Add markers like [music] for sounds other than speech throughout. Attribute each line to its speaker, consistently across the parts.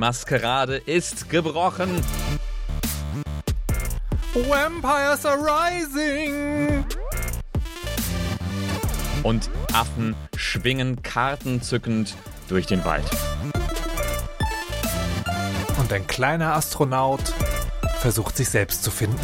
Speaker 1: Die Maskerade ist gebrochen.
Speaker 2: Vampires are rising.
Speaker 1: Und Affen schwingen kartenzückend durch den Wald.
Speaker 2: Und ein kleiner Astronaut versucht sich selbst zu finden.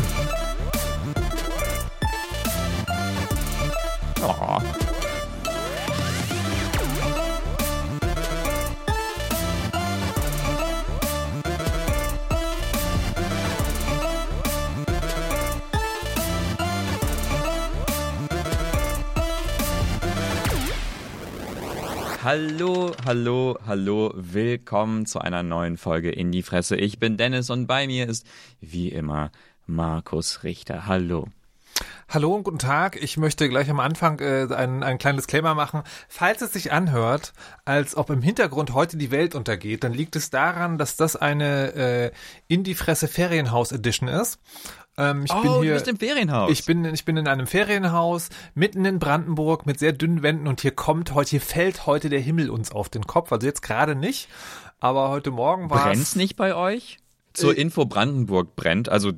Speaker 1: Hallo, hallo, hallo, willkommen zu einer neuen Folge in die Fresse. Ich bin Dennis und bei mir ist wie immer Markus Richter. Hallo.
Speaker 2: Hallo und guten Tag. Ich möchte gleich am Anfang äh, ein, ein kleines Disclaimer machen. Falls es sich anhört, als ob im Hintergrund heute die Welt untergeht, dann liegt es daran, dass das eine äh, In die Fresse Ferienhaus Edition ist.
Speaker 1: Ähm, ich oh, bin hier, du bist im Ferienhaus.
Speaker 2: Ich bin, ich bin in einem Ferienhaus mitten in Brandenburg mit sehr dünnen Wänden und hier kommt heute, hier fällt heute der Himmel uns auf den Kopf. Also jetzt gerade nicht, aber heute Morgen war
Speaker 1: Brennt's nicht bei euch? Zur äh, Info, Brandenburg brennt. Also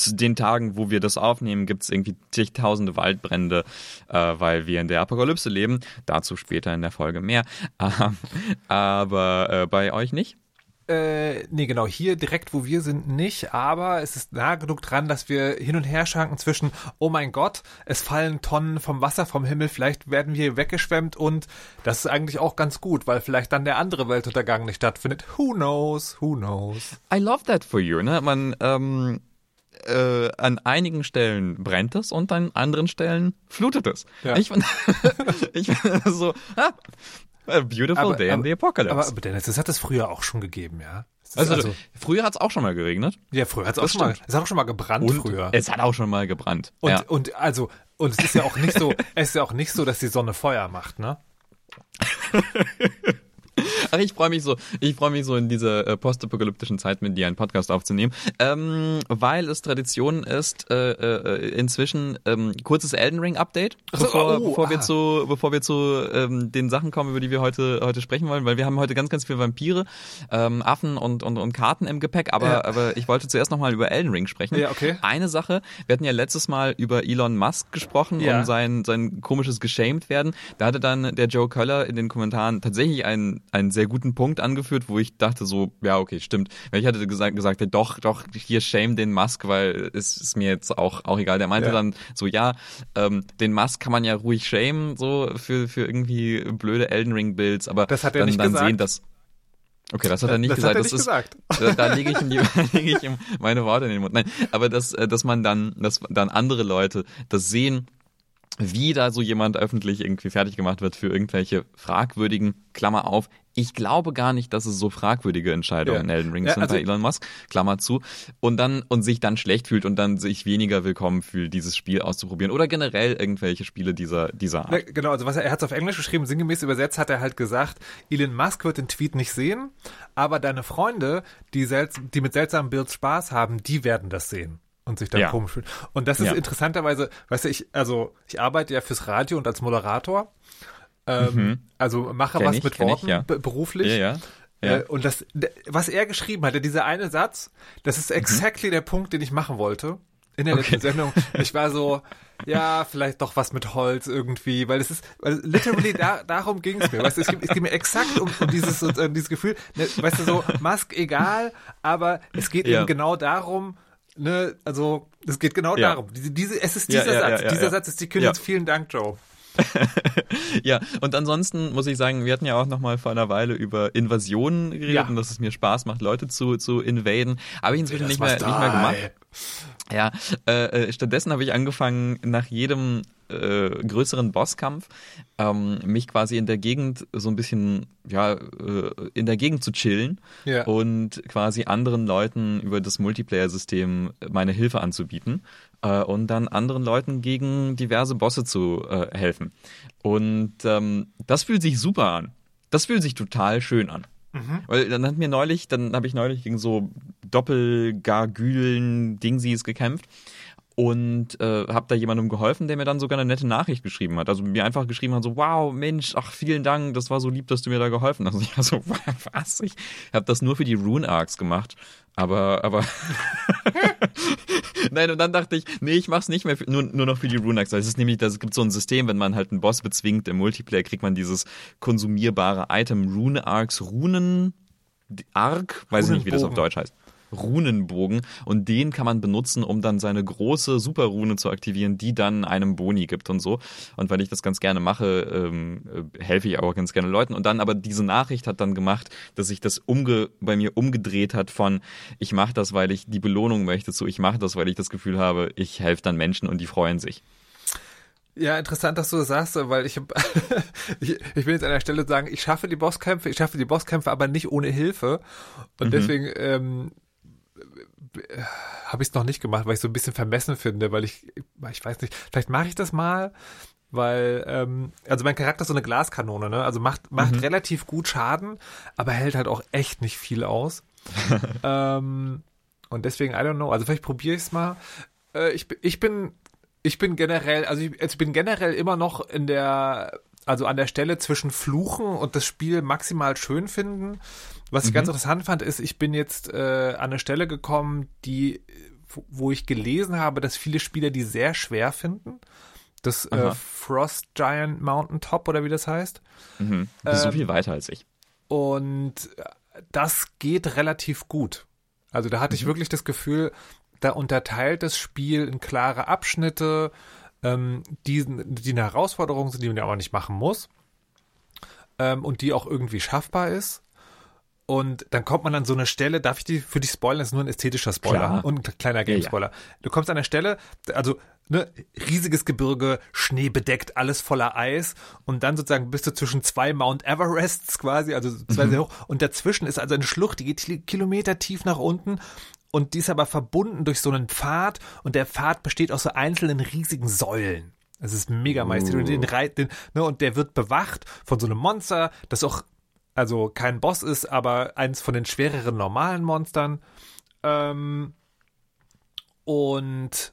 Speaker 1: zu den Tagen, wo wir das aufnehmen, gibt's irgendwie zigtausende Waldbrände, äh, weil wir in der Apokalypse leben. Dazu später in der Folge mehr. [laughs] Ähm, aber äh, bei euch nicht?
Speaker 2: Äh, nee, genau, hier direkt, wo wir sind, nicht, aber es ist nah genug dran, dass wir hin und her schwanken zwischen, oh mein Gott, es fallen Tonnen vom Wasser vom Himmel, vielleicht werden wir weggeschwemmt und das ist eigentlich auch ganz gut, weil vielleicht dann der andere Weltuntergang nicht stattfindet. Who knows, who knows.
Speaker 1: I love that for you, ne? Man, ähm, äh, an einigen Stellen brennt es und an anderen Stellen flutet es. Ja. Ich finde [laughs] ich find so, ah, A beautiful aber, day in the apocalypse.
Speaker 2: Aber, aber Dennis, das hat es früher auch schon gegeben, ja.
Speaker 1: Also, also, früher hat es auch schon mal geregnet.
Speaker 2: Ja, früher hat es auch schon mal, es hat auch schon mal gebrannt
Speaker 1: und
Speaker 2: früher.
Speaker 1: Es hat auch schon mal gebrannt.
Speaker 2: Und,
Speaker 1: ja.
Speaker 2: und also, und es ist ja auch nicht so, es ist ja auch nicht so, dass die Sonne Feuer macht, ne? [laughs] [laughs]
Speaker 1: Ach, ich freue mich so, ich freue mich so in dieser äh, postapokalyptischen Zeit mit dir einen Podcast aufzunehmen, ähm, weil es Tradition ist, äh, äh, inzwischen ähm, kurzes Elden Ring Update, so, bevor, oh, bevor wir zu, bevor wir zu ähm, den Sachen kommen, über die wir heute heute sprechen wollen, weil wir haben heute ganz ganz viele Vampire, ähm, Affen und und und Karten im Gepäck, aber ja. aber ich wollte zuerst noch mal über Elden Ring sprechen.
Speaker 2: Ja, okay.
Speaker 1: Eine Sache, wir hatten ja letztes Mal über Elon Musk gesprochen ja. und sein sein komisches geschämt werden. Da hatte dann der Joe Köller in den Kommentaren tatsächlich einen einen sehr guten Punkt angeführt, wo ich dachte so, ja, okay, stimmt. Weil ich hatte gesagt, gesagt doch, doch, hier shame den Musk, weil es ist mir jetzt auch, auch egal. Der meinte ja. dann so, ja, ähm, den Musk kann man ja ruhig shame, so für, für irgendwie blöde Elden Ring Builds, aber
Speaker 2: das hat er
Speaker 1: dann,
Speaker 2: nicht
Speaker 1: dann
Speaker 2: gesagt.
Speaker 1: sehen, dass Okay, das hat er nicht
Speaker 2: das
Speaker 1: gesagt.
Speaker 2: Er nicht
Speaker 1: das
Speaker 2: gesagt.
Speaker 1: ist, da, da [laughs] lege ich, ihm lege ich ihm meine Worte in den Mund. Nein, aber dass, äh, dass man dann, dass dann andere Leute das sehen wie da so jemand öffentlich irgendwie fertig gemacht wird für irgendwelche fragwürdigen, Klammer auf, ich glaube gar nicht, dass es so fragwürdige Entscheidungen ja. in Elden Ring ja, sind also bei Elon Musk, Klammer zu, und dann und sich dann schlecht fühlt und dann sich weniger willkommen fühlt, dieses Spiel auszuprobieren oder generell irgendwelche Spiele dieser dieser Art. Ja,
Speaker 2: genau, also was er, er hat es auf Englisch geschrieben, sinngemäß übersetzt hat er halt gesagt, Elon Musk wird den Tweet nicht sehen, aber deine Freunde, die, selts die mit seltsamen Builds Spaß haben, die werden das sehen und sich dann ja. komisch fühlen. Und das ist ja. interessanterweise, weißt du, ich, also ich arbeite ja fürs Radio und als Moderator. Ähm, mhm. Also mache kenn was ich, mit Worten ich, ja. beruflich.
Speaker 1: Ja.
Speaker 2: Äh, und das, was er geschrieben hatte, dieser eine Satz, das ist mhm. exactly mhm. der Punkt, den ich machen wollte in der okay. letzten Sendung. Ich war so, [laughs] ja, vielleicht doch was mit Holz irgendwie, weil es ist, weil literally da, darum ging es mir. Weißt du, es geht, mir exakt um, um dieses, um dieses Gefühl, ne, weißt du, so, Musk egal, aber es geht ja. eben genau darum, ne, also es geht genau ja. darum. Diese, diese, es ist dieser ja, ja, Satz. dieser Satz ist die Kündigung. Vielen Dank, Joe. [laughs]
Speaker 1: ja, und ansonsten muss ich sagen, wir hatten ja auch noch mal vor einer Weile über Invasionen geredet und dass es mir Spaß macht, Leute zu, zu invaden. Habe ich inzwischen nicht mehr, nicht mehr gemacht. Ja, äh, äh, stattdessen habe ich angefangen, nach jedem äh, größeren Bosskampf ähm, mich quasi in der Gegend so ein bisschen, ja, äh, in der Gegend zu chillen ja. und quasi anderen Leuten über das Multiplayer-System meine Hilfe anzubieten äh, und dann anderen Leuten gegen diverse Bosse zu äh, helfen. Und ähm, das fühlt sich super an. Das fühlt sich total schön an. Mhm. Weil dann hat mir neulich, dann habe ich neulich gegen so Doppelgargülen Dingsies gekämpft und äh, habe da jemandem geholfen, der mir dann sogar eine nette Nachricht geschrieben hat. Also mir einfach geschrieben hat so, wow, Mensch, ach vielen Dank, das war so lieb, dass du mir da geholfen hast. Also [laughs] ich war so, was? Ich habe das nur für die Rune Arcs gemacht, aber aber [laughs] Nein, und dann dachte ich, nee, ich mach's nicht mehr für, nur, nur noch für die Rune Arcs. Es ist nämlich, es gibt so ein System, wenn man halt einen Boss bezwingt im Multiplayer, kriegt man dieses konsumierbare Item Rune Arcs, Runen Arc, weiß ich nicht, wie das auf Deutsch heißt. Runenbogen und den kann man benutzen, um dann seine große Superrune zu aktivieren, die dann einem Boni gibt und so. Und weil ich das ganz gerne mache, ähm, äh, helfe ich auch ganz gerne Leuten. Und dann aber diese Nachricht hat dann gemacht, dass sich das umge bei mir umgedreht hat von ich mache das, weil ich die Belohnung möchte, zu ich mache das, weil ich das Gefühl habe, ich helfe dann Menschen und die freuen sich.
Speaker 2: Ja, interessant, dass du das sagst, weil ich, [laughs] ich, ich will jetzt an der Stelle sagen, ich schaffe die Bosskämpfe, ich schaffe die Bosskämpfe aber nicht ohne Hilfe. Und mhm. deswegen ähm, habe ich es noch nicht gemacht, weil ich so ein bisschen vermessen finde, weil ich, ich weiß nicht, vielleicht mache ich das mal, weil, ähm, also mein Charakter ist so eine Glaskanone, ne? Also macht, macht mhm. relativ gut Schaden, aber hält halt auch echt nicht viel aus. [laughs] ähm, und deswegen, I don't know, also vielleicht probiere ich es mal. Äh, ich, ich bin, ich bin generell, also ich, also ich bin generell immer noch in der, also an der Stelle zwischen Fluchen und das Spiel maximal schön finden. Was ich ganz mhm. interessant fand, ist, ich bin jetzt äh, an eine Stelle gekommen, die, wo ich gelesen habe, dass viele Spieler die sehr schwer finden. Das äh, Frost Giant Mountain Top oder wie das heißt.
Speaker 1: Mhm. Ähm, so viel weiter als ich.
Speaker 2: Und das geht relativ gut. Also da hatte mhm. ich wirklich das Gefühl, da unterteilt das Spiel in klare Abschnitte, ähm, die, die eine Herausforderung sind, die man ja aber nicht machen muss. Ähm, und die auch irgendwie schaffbar ist. Und dann kommt man an so eine Stelle, darf ich die für dich spoilern? Das ist nur ein ästhetischer Spoiler Klar. und ein kleiner Game-Spoiler. Ja, ja. Du kommst an eine Stelle, also ne, riesiges Gebirge, Schnee bedeckt, alles voller Eis und dann sozusagen bist du zwischen zwei Mount Everests quasi, also zwei mhm. sehr hoch und dazwischen ist also eine Schlucht, die geht Kilometer tief nach unten und die ist aber verbunden durch so einen Pfad und der Pfad besteht aus so einzelnen riesigen Säulen. Es ist mega majestätisch. Uh. Und, den, den, ne, und der wird bewacht von so einem Monster, das auch also kein Boss ist, aber eins von den schwereren normalen Monstern. Ähm, und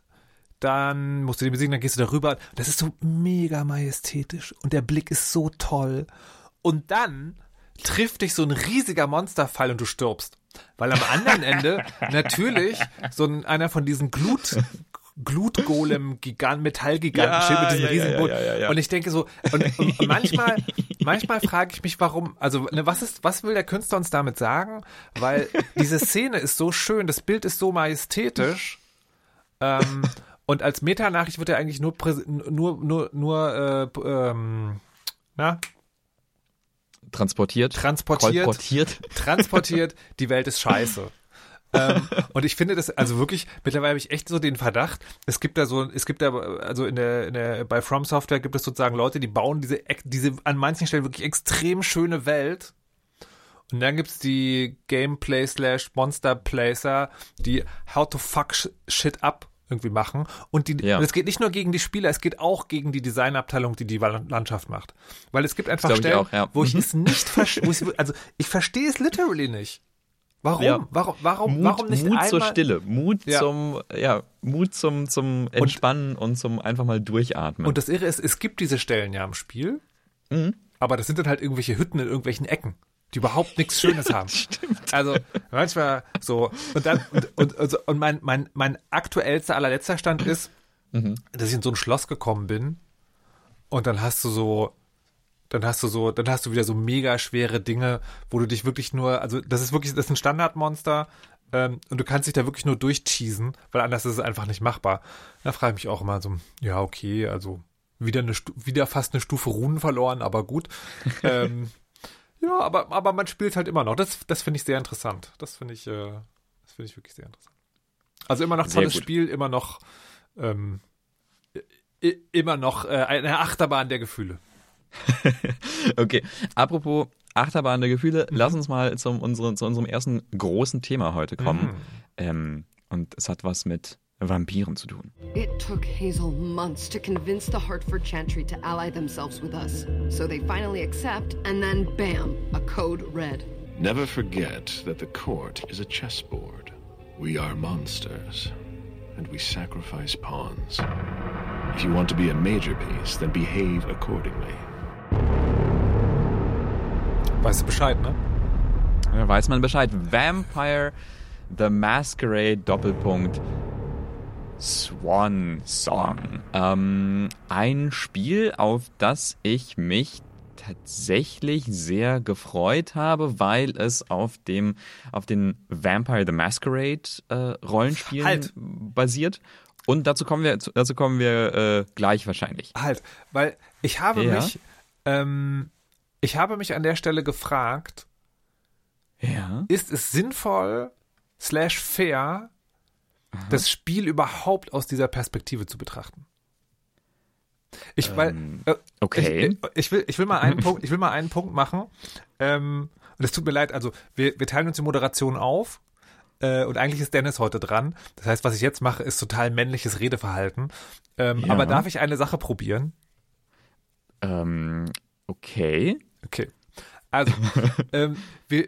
Speaker 2: dann musst du die besiegen, dann gehst du darüber. Das ist so mega majestätisch und der Blick ist so toll. Und dann trifft dich so ein riesiger Monsterfall und du stirbst. Weil am anderen Ende [laughs] natürlich so ein, einer von diesen Glut, Glutgolem [laughs] Gigant Metallgiganten ja, mit diesem ja, ja, ja, Und ich denke so und, und manchmal [laughs] manchmal frage ich mich warum also ne, was ist was will der Künstler uns damit sagen? Weil diese Szene ist so schön, das Bild ist so majestätisch. Ähm, und als Metanachricht wird er eigentlich nur nur nur nur äh, ähm, na?
Speaker 1: Transportiert.
Speaker 2: Transportiert. Transportiert. Die Welt ist scheiße ähm, [laughs] und ich finde das, also wirklich, mittlerweile habe ich echt so den Verdacht, es gibt da so, es gibt da, also in der, in der, bei From Software gibt es sozusagen Leute, die bauen diese, diese an manchen Stellen wirklich extrem schöne Welt. Und dann gibt's die Gameplay slash Monster Placer, die How to fuck shit up irgendwie machen. Und die, ja. es geht nicht nur gegen die Spieler, es geht auch gegen die Designabteilung, die die Landschaft macht. Weil es gibt einfach Stellen, auch, ja. wo ich mhm. es nicht verstehe, also ich verstehe es literally nicht. Warum? Ja. Warum? Warum?
Speaker 1: Mut,
Speaker 2: warum nicht
Speaker 1: Mut
Speaker 2: einmal?
Speaker 1: zur Stille, Mut ja. zum, ja, Mut zum zum Entspannen und, und, zum einfach mal durchatmen.
Speaker 2: Und das Irre ist, es gibt diese Stellen ja im Spiel, mhm. aber das sind dann halt irgendwelche Hütten in irgendwelchen Ecken, die überhaupt nichts [laughs] Schönes haben.
Speaker 1: Stimmt.
Speaker 2: Also manchmal so und dann und und, also, und mein mein mein aktuellster allerletzter Stand ist, mhm. dass ich in so ein Schloss gekommen bin und dann hast du so dann hast du so, dann hast du wieder so mega schwere Dinge, wo du dich wirklich nur, also das ist wirklich, das ist ein Standardmonster ähm, und du kannst dich da wirklich nur durchcheesen, weil anders ist es einfach nicht machbar. Da frage ich mich auch immer so, ja okay, also wieder eine, wieder fast eine Stufe Runen verloren, aber gut. [laughs] ähm, ja, aber aber man spielt halt immer noch. Das das finde ich sehr interessant. Das finde ich, äh, das finde ich wirklich sehr interessant. Also immer noch tolles Spiel, immer noch ähm, immer noch äh, eine Achterbahn der Gefühle. [laughs]
Speaker 1: okay, apropos Achterbahn der Gefühle, mhm. lass uns mal zum, unsere, zu unserem ersten großen Thema heute kommen. Mhm. Ähm, und es hat was mit Vampiren zu tun. It took Hazel months to convince the Hartford Chantry to ally themselves with us. So they finally accept, and then bam, a code red. Never forget that the court is a chessboard. We are monsters.
Speaker 3: and we sacrifice pawns. If you want to be a major piece, then behave accordingly.
Speaker 2: Weißt du Bescheid, ne?
Speaker 1: Da weiß man Bescheid. Vampire The Masquerade Doppelpunkt Swan Song. Ähm, ein Spiel, auf das ich mich tatsächlich sehr gefreut habe, weil es auf dem auf den Vampire the Masquerade äh, Rollenspielen halt. basiert. Und dazu kommen wir dazu kommen wir äh, gleich wahrscheinlich.
Speaker 2: Halt, weil ich habe ja. mich ähm, ich habe mich an der Stelle gefragt,
Speaker 1: ja.
Speaker 2: ist es sinnvoll slash fair, Aha. das Spiel überhaupt aus dieser Perspektive zu betrachten? Ich, weil, ähm, äh,
Speaker 1: okay.
Speaker 2: Ich, ich, will, ich will mal einen [laughs] Punkt, ich will mal einen Punkt machen. Ähm, und es tut mir leid, also wir, wir teilen uns die Moderation auf. Äh, und eigentlich ist Dennis heute dran. Das heißt, was ich jetzt mache, ist total männliches Redeverhalten. Ähm, ja. Aber darf ich eine Sache probieren?
Speaker 1: Ähm, okay.
Speaker 2: Okay. Also, [laughs] ähm, wir,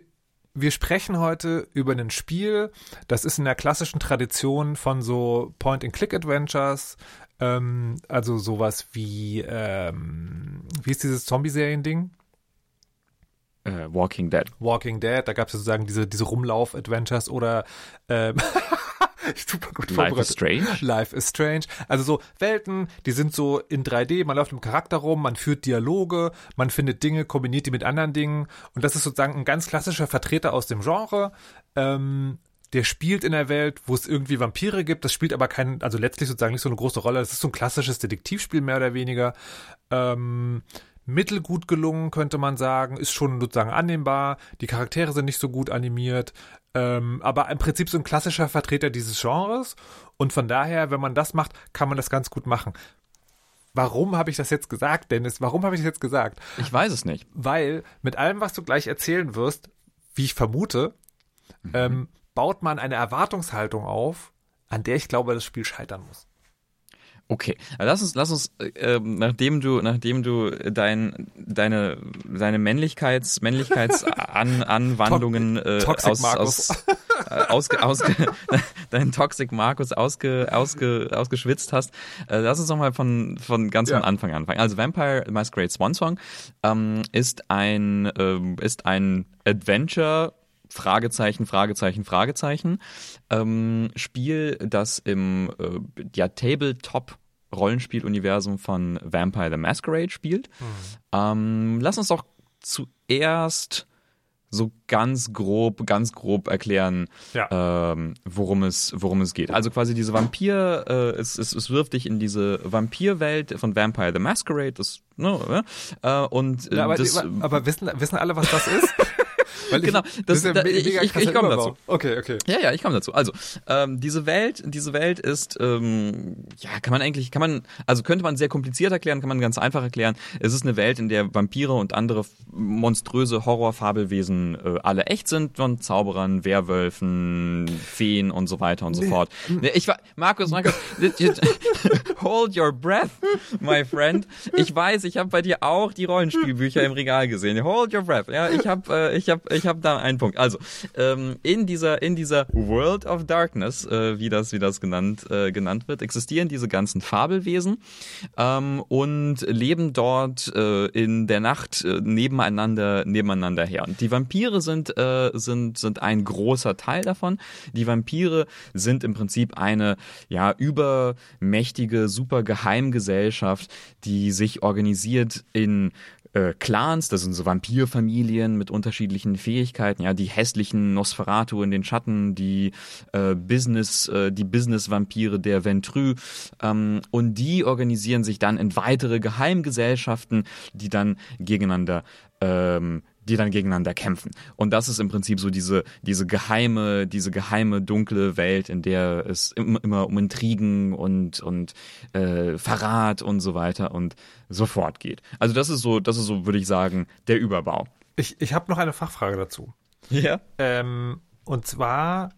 Speaker 2: wir sprechen heute über ein Spiel, das ist in der klassischen Tradition von so Point-and-Click-Adventures, ähm, also sowas wie, ähm, wie ist dieses Zombie-Serien-Ding?
Speaker 1: Uh, Walking Dead.
Speaker 2: Walking Dead, da gab es sozusagen diese, diese Rumlauf-Adventures oder ähm, [laughs] [laughs] super gut
Speaker 1: vorbereitet. Life is Strange.
Speaker 2: Life is Strange. Also so Welten, die sind so in 3D, man läuft im Charakter rum, man führt Dialoge, man findet Dinge, kombiniert die mit anderen Dingen und das ist sozusagen ein ganz klassischer Vertreter aus dem Genre. Ähm, der spielt in der Welt, wo es irgendwie Vampire gibt. Das spielt aber kein, also letztlich sozusagen nicht so eine große Rolle. Das ist so ein klassisches Detektivspiel mehr oder weniger. Ähm, mittelgut gelungen, könnte man sagen, ist schon sozusagen annehmbar. Die Charaktere sind nicht so gut animiert, ähm, aber im Prinzip so ein klassischer Vertreter dieses Genres. Und von daher, wenn man das macht, kann man das ganz gut machen. Warum habe ich das jetzt gesagt, Dennis? Warum habe ich das jetzt gesagt?
Speaker 1: Ich weiß es nicht.
Speaker 2: Weil mit allem, was du gleich erzählen wirst, wie ich vermute, mhm. ähm, baut man eine Erwartungshaltung auf, an der ich glaube, das Spiel scheitern muss.
Speaker 1: Okay, lass uns, lass uns, äh, nachdem du, nachdem du dein, deine, deine Männlichkeits, Männlichkeitsanwandlungen [laughs] äh, aus, aus, äh, ausge, ausge, [laughs] deinen Toxic Markus ausge, ausge, ausgeschwitzt hast, äh, lass uns noch mal von, von ganz ja. von Anfang anfangen. Also Vampire Masquerade Swan Song ähm, ist ein, äh, ist ein Adventure Fragezeichen, Fragezeichen, Fragezeichen. Ähm, Spiel, das im äh, ja, Tabletop Rollenspieluniversum von Vampire the Masquerade spielt. Mhm. Ähm, lass uns doch zuerst so ganz grob, ganz grob erklären, ja. ähm, worum es, worum es geht. Also quasi diese Vampir, äh, es, es, es wirft dich in diese Vampirwelt von Vampire the Masquerade, das, ne, äh, und
Speaker 2: äh, ja, aber, das, aber wissen, wissen alle, was das ist? [laughs]
Speaker 1: Weil genau, das, das da, ich, ich, ich komme dazu.
Speaker 2: Okay, okay.
Speaker 1: Ja, ja, ich komme dazu. Also, ähm, diese Welt, diese Welt ist, ähm, ja, kann man eigentlich, kann man, also könnte man sehr kompliziert erklären, kann man ganz einfach erklären. Es ist eine Welt, in der Vampire und andere monströse Horrorfabelwesen äh, alle echt sind, von Zauberern, Werwölfen, Feen und so weiter und so fort. Ich war, Markus, Markus, [laughs] hold your breath, my friend. Ich weiß, ich habe bei dir auch die Rollenspielbücher im Regal gesehen. Hold your breath. Ja, ich habe, äh, ich habe, ich habe da einen Punkt. Also ähm, in dieser in dieser World of Darkness, äh, wie das wie das genannt äh, genannt wird, existieren diese ganzen Fabelwesen ähm, und leben dort äh, in der Nacht äh, nebeneinander nebeneinander her. Und die Vampire sind äh, sind sind ein großer Teil davon. Die Vampire sind im Prinzip eine ja übermächtige super Geheimgesellschaft, die sich organisiert in äh, Clans, das sind so Vampirfamilien mit unterschiedlichen Fähigkeiten, ja, die hässlichen Nosferatu in den Schatten, die äh, Business, äh, die Business-Vampire der Ventrue, ähm, und die organisieren sich dann in weitere Geheimgesellschaften, die dann gegeneinander ähm, die dann gegeneinander kämpfen. Und das ist im Prinzip so diese, diese geheime, diese geheime, dunkle Welt, in der es immer, immer um Intrigen und, und äh, Verrat und so weiter und so fort geht. Also das ist so, das ist so, würde ich sagen, der Überbau.
Speaker 2: Ich, ich habe noch eine Fachfrage dazu.
Speaker 1: Ja.
Speaker 2: Ähm, und zwar,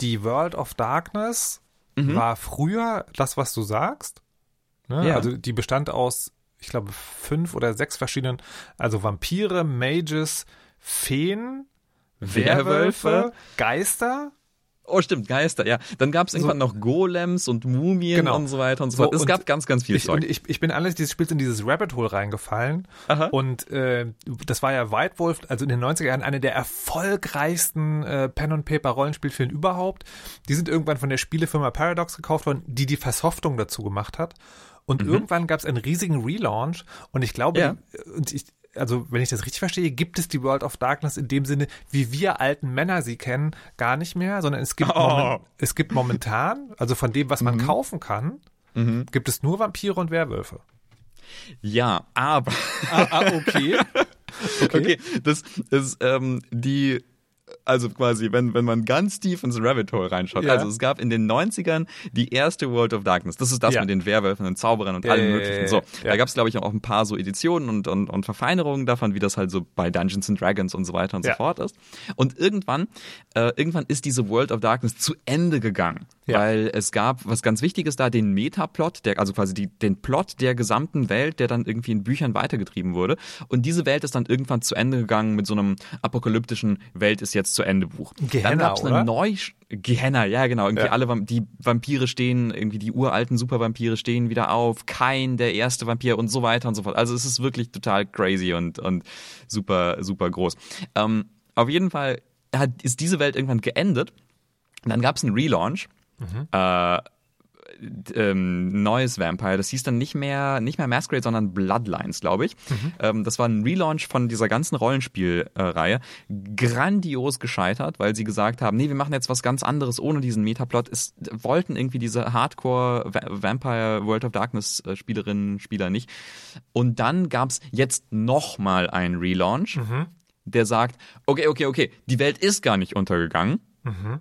Speaker 2: die World of Darkness mhm. war früher das, was du sagst. Ne? Ja. Also die bestand aus ich glaube, fünf oder sechs verschiedenen, also Vampire, Mages, Feen, Werwölfe, Geister
Speaker 1: Oh, stimmt, Geister, ja. Dann gab es irgendwann so, noch Golems und Mumien genau. und so weiter und so, fort. Es gab ganz, ganz viel
Speaker 2: ich,
Speaker 1: Zeug.
Speaker 2: Ich, ich bin alles dieses Spiels in dieses Rabbit Hole reingefallen. Aha. Und äh, das war ja White Wolf, also in den 90er Jahren eine der erfolgreichsten äh, Pen-and-Paper-Rollenspielfilme überhaupt. Die sind irgendwann von der Spielefirma Paradox gekauft worden, die die Versoftung dazu gemacht hat. Und mhm. irgendwann gab es einen riesigen Relaunch und ich glaube, ja. und ich, also wenn ich das richtig verstehe, gibt es die World of Darkness in dem Sinne, wie wir alten Männer sie kennen, gar nicht mehr, sondern es gibt, oh. moment, es gibt momentan, also von dem, was man mhm. kaufen kann, mhm. gibt es nur Vampire und Werwölfe.
Speaker 1: Ja, aber.
Speaker 2: ah, ah okay. [laughs]
Speaker 1: okay. Okay, das ist ähm, die also quasi, wenn, wenn man ganz tief ins Rabbit Hole reinschaut. Ja. Also es gab in den 90ern die erste World of Darkness. Das ist das ja. mit den Werwölfen und Zauberern und ja, allem möglichen. So, da gab es, glaube ich, auch ein paar so Editionen und, und, und Verfeinerungen davon, wie das halt so bei Dungeons and Dragons und so weiter und so fort ist. Und irgendwann, äh, irgendwann ist diese World of Darkness zu Ende gegangen. Weil es gab was ganz Wichtiges da, den Metaplot, der, also quasi die, den Plot der gesamten Welt, der dann irgendwie in Büchern weitergetrieben wurde. Und diese Welt ist dann irgendwann zu Ende gegangen mit so einem apokalyptischen Welt ist jetzt zu Ende Buch.
Speaker 2: Gehenna, dann gab's eine
Speaker 1: neu Gehenna, ja genau, irgendwie ja. alle die Vampire stehen, irgendwie die uralten Supervampire stehen wieder auf, kein der erste Vampir und so weiter und so fort. Also es ist wirklich total crazy und und super super groß. Ähm, auf jeden Fall hat, ist diese Welt irgendwann geendet. Und dann gab es einen Relaunch. Mhm. Äh, ähm, neues Vampire. Das hieß dann nicht mehr, nicht mehr Masquerade, sondern Bloodlines, glaube ich. Mhm. Ähm, das war ein Relaunch von dieser ganzen Rollenspielreihe. Grandios gescheitert, weil sie gesagt haben, nee, wir machen jetzt was ganz anderes ohne diesen Metaplot. Es wollten irgendwie diese Hardcore Vampire World of Darkness äh, Spielerinnen, Spieler nicht. Und dann gab's jetzt nochmal einen Relaunch, mhm. der sagt, okay, okay, okay, die Welt ist gar nicht untergegangen. Mhm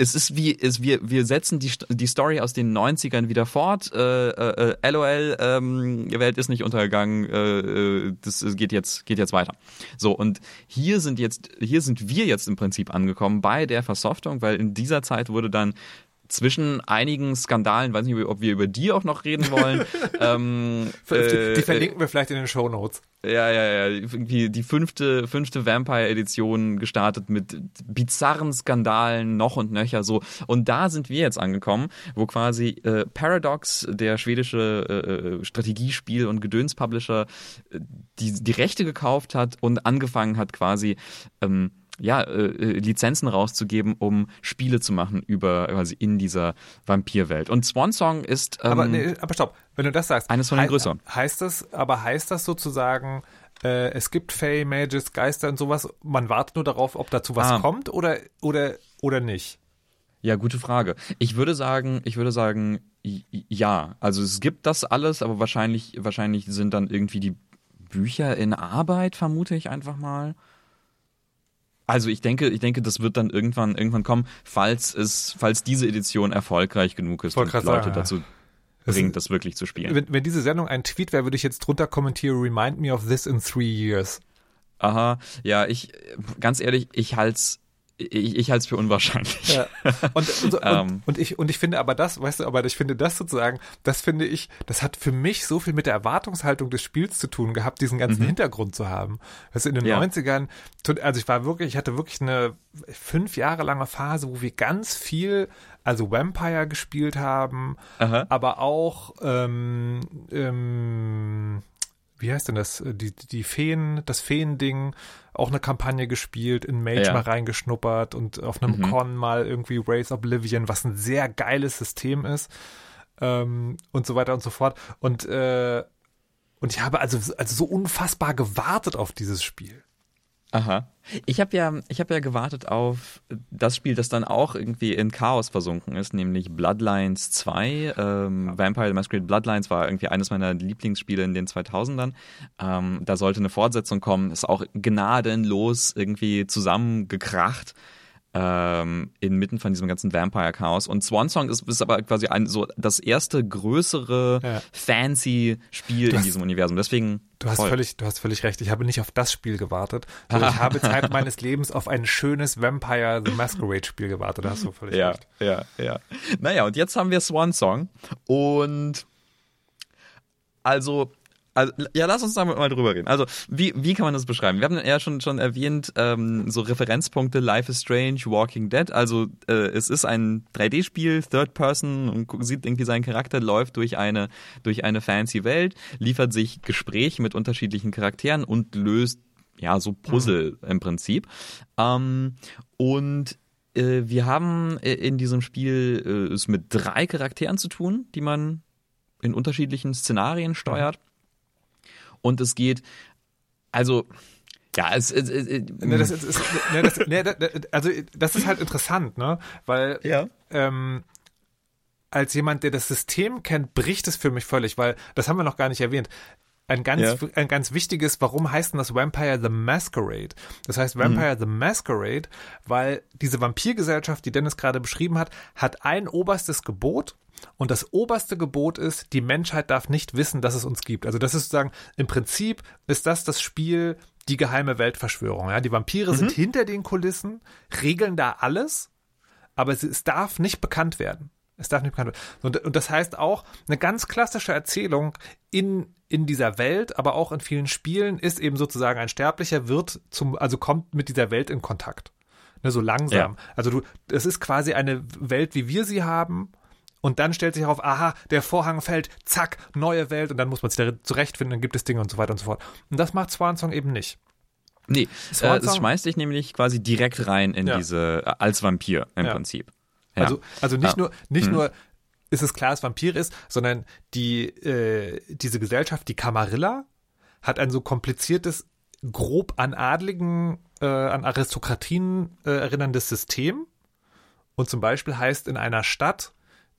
Speaker 1: es ist wie, es, wir, wir setzen die, die Story aus den 90ern wieder fort. Äh, äh, LOL, ähm, die Welt ist nicht untergegangen, äh, äh, das geht jetzt, geht jetzt weiter. So, und hier sind jetzt, hier sind wir jetzt im Prinzip angekommen bei der Versoftung, weil in dieser Zeit wurde dann zwischen einigen Skandalen, weiß nicht, ob wir über die auch noch reden wollen. [laughs] ähm,
Speaker 2: die, äh, die, verlinken wir vielleicht in den Show Notes.
Speaker 1: Ja, ja, ja. Irgendwie die fünfte, fünfte Vampire-Edition gestartet mit bizarren Skandalen noch und nöcher so. Und da sind wir jetzt angekommen, wo quasi äh, Paradox, der schwedische äh, Strategiespiel- und Gedöns-Publisher, äh, die, die Rechte gekauft hat und angefangen hat quasi ähm, ja, äh, äh, Lizenzen rauszugeben, um Spiele zu machen über quasi in dieser Vampirwelt. Und Swan Song ist.
Speaker 2: Ähm, aber, nee, aber stopp, wenn du das sagst.
Speaker 1: Eines von den größeren.
Speaker 2: Heißt das, aber heißt das sozusagen, äh, es gibt Fey, Mages, Geister und sowas, man wartet nur darauf, ob dazu was ah. kommt oder, oder, oder nicht?
Speaker 1: Ja, gute Frage. Ich würde sagen, ich würde sagen, ja. Also es gibt das alles, aber wahrscheinlich, wahrscheinlich sind dann irgendwie die Bücher in Arbeit, vermute ich einfach mal. Also ich denke, ich denke, das wird dann irgendwann, irgendwann kommen, falls es, falls diese Edition erfolgreich genug ist und Leute sagen, dazu bringt, das wirklich zu spielen.
Speaker 2: Wenn, wenn diese Sendung ein Tweet wäre, würde ich jetzt drunter kommentieren, remind me of this in three years.
Speaker 1: Aha, ja, ich, ganz ehrlich, ich halte ich, ich halte es für unwahrscheinlich. Ja.
Speaker 2: Und, [laughs] und, und, ähm. und, ich, und ich finde aber das, weißt du, aber ich finde das sozusagen, das finde ich, das hat für mich so viel mit der Erwartungshaltung des Spiels zu tun gehabt, diesen ganzen mhm. Hintergrund zu haben. Weißt du, in den ja. 90ern, also ich war wirklich, ich hatte wirklich eine fünf Jahre lange Phase, wo wir ganz viel, also Vampire gespielt haben, Aha. aber auch ähm, ähm, wie heißt denn das, äh, die, die Feen, das Feending, auch eine Kampagne gespielt, in Mage ja. mal reingeschnuppert und auf einem mhm. Con mal irgendwie Race Oblivion, was ein sehr geiles System ist ähm, und so weiter und so fort. Und, äh, und ich habe also, also so unfassbar gewartet auf dieses Spiel.
Speaker 1: Aha. Ich habe ja, ich habe ja gewartet auf das Spiel, das dann auch irgendwie in Chaos versunken ist, nämlich Bloodlines 2. Ähm, Vampire the Masquerade Bloodlines war irgendwie eines meiner Lieblingsspiele in den 2000ern. Ähm, da sollte eine Fortsetzung kommen, ist auch gnadenlos irgendwie zusammengekracht ähm, inmitten von diesem ganzen Vampire-Chaos. Und Swan Song ist, ist aber quasi ein, so das erste größere ja. fancy Spiel in diesem Universum. Deswegen.
Speaker 2: Du hast völlig, du hast völlig recht. Ich habe nicht auf das Spiel gewartet. sondern [laughs] ich habe Zeit meines Lebens auf ein schönes Vampire the Masquerade Spiel gewartet. Da hast du völlig
Speaker 1: ja,
Speaker 2: recht.
Speaker 1: Ja, ja. Naja, und jetzt haben wir Swan Song. Und also Also, ja, lass uns da mal drüber reden. Also, wie, wie kann man das beschreiben? Wir haben ja schon, schon erwähnt, ähm, so Referenzpunkte, Life is Strange, Walking Dead. Also, äh, es ist ein 3D-Spiel, Third Person und sieht irgendwie seinen Charakter, läuft durch eine, durch eine fancy Welt, liefert sich Gespräche mit unterschiedlichen Charakteren und löst, ja, so Puzzle mhm. im Prinzip. Ähm, und äh, wir haben äh, in diesem Spiel äh, es mit drei Charakteren zu tun, die man in unterschiedlichen Szenarien steuert. Mhm. Und es geht, also, ja, es, es, es
Speaker 2: ne, das ist, ist ne, das, ne, also das ist halt interessant, ne? Weil ja. ähm, als jemand, der das System kennt, bricht es für mich völlig, weil das haben wir noch gar nicht erwähnt. Ein ganz, ja. ein ganz wichtiges, warum heißt denn das Vampire the Masquerade? Das heißt Vampire mhm. the Masquerade, weil diese Vampirgesellschaft, die Dennis gerade beschrieben hat, hat ein oberstes Gebot und das oberste Gebot ist, die Menschheit darf nicht wissen, dass es uns gibt. Also das ist sozusagen, im Prinzip ist das das Spiel, die geheime Weltverschwörung. Ja? Die Vampire mhm. sind hinter den Kulissen, regeln da alles, aber es, es darf nicht bekannt werden. Es darf nicht bekannt werden. Und, und das heißt auch, eine ganz klassische Erzählung in, in dieser Welt, aber auch in vielen Spielen, ist eben sozusagen ein Sterblicher wird zum, also kommt mit dieser Welt in Kontakt. Ne, so langsam. Ja. Also du, es ist quasi eine Welt, wie wir sie haben, und dann stellt sich heraus, aha, der Vorhang fällt, zack, neue Welt und dann muss man sich da zurechtfinden, dann gibt es Dinge und so weiter und so fort. Und das macht Swansong eben nicht.
Speaker 1: Nee, äh, es schmeißt dich nämlich quasi direkt rein in ja. diese, äh, als Vampir im ja. Prinzip.
Speaker 2: Ja. Also, also nicht nur, nicht hm. nur ist es klar, dass Vampir ist, sondern die, äh, diese Gesellschaft, die Camarilla, hat ein so kompliziertes, grob an Adligen, äh, an Aristokratien äh, erinnerndes System. Und zum Beispiel heißt in einer Stadt,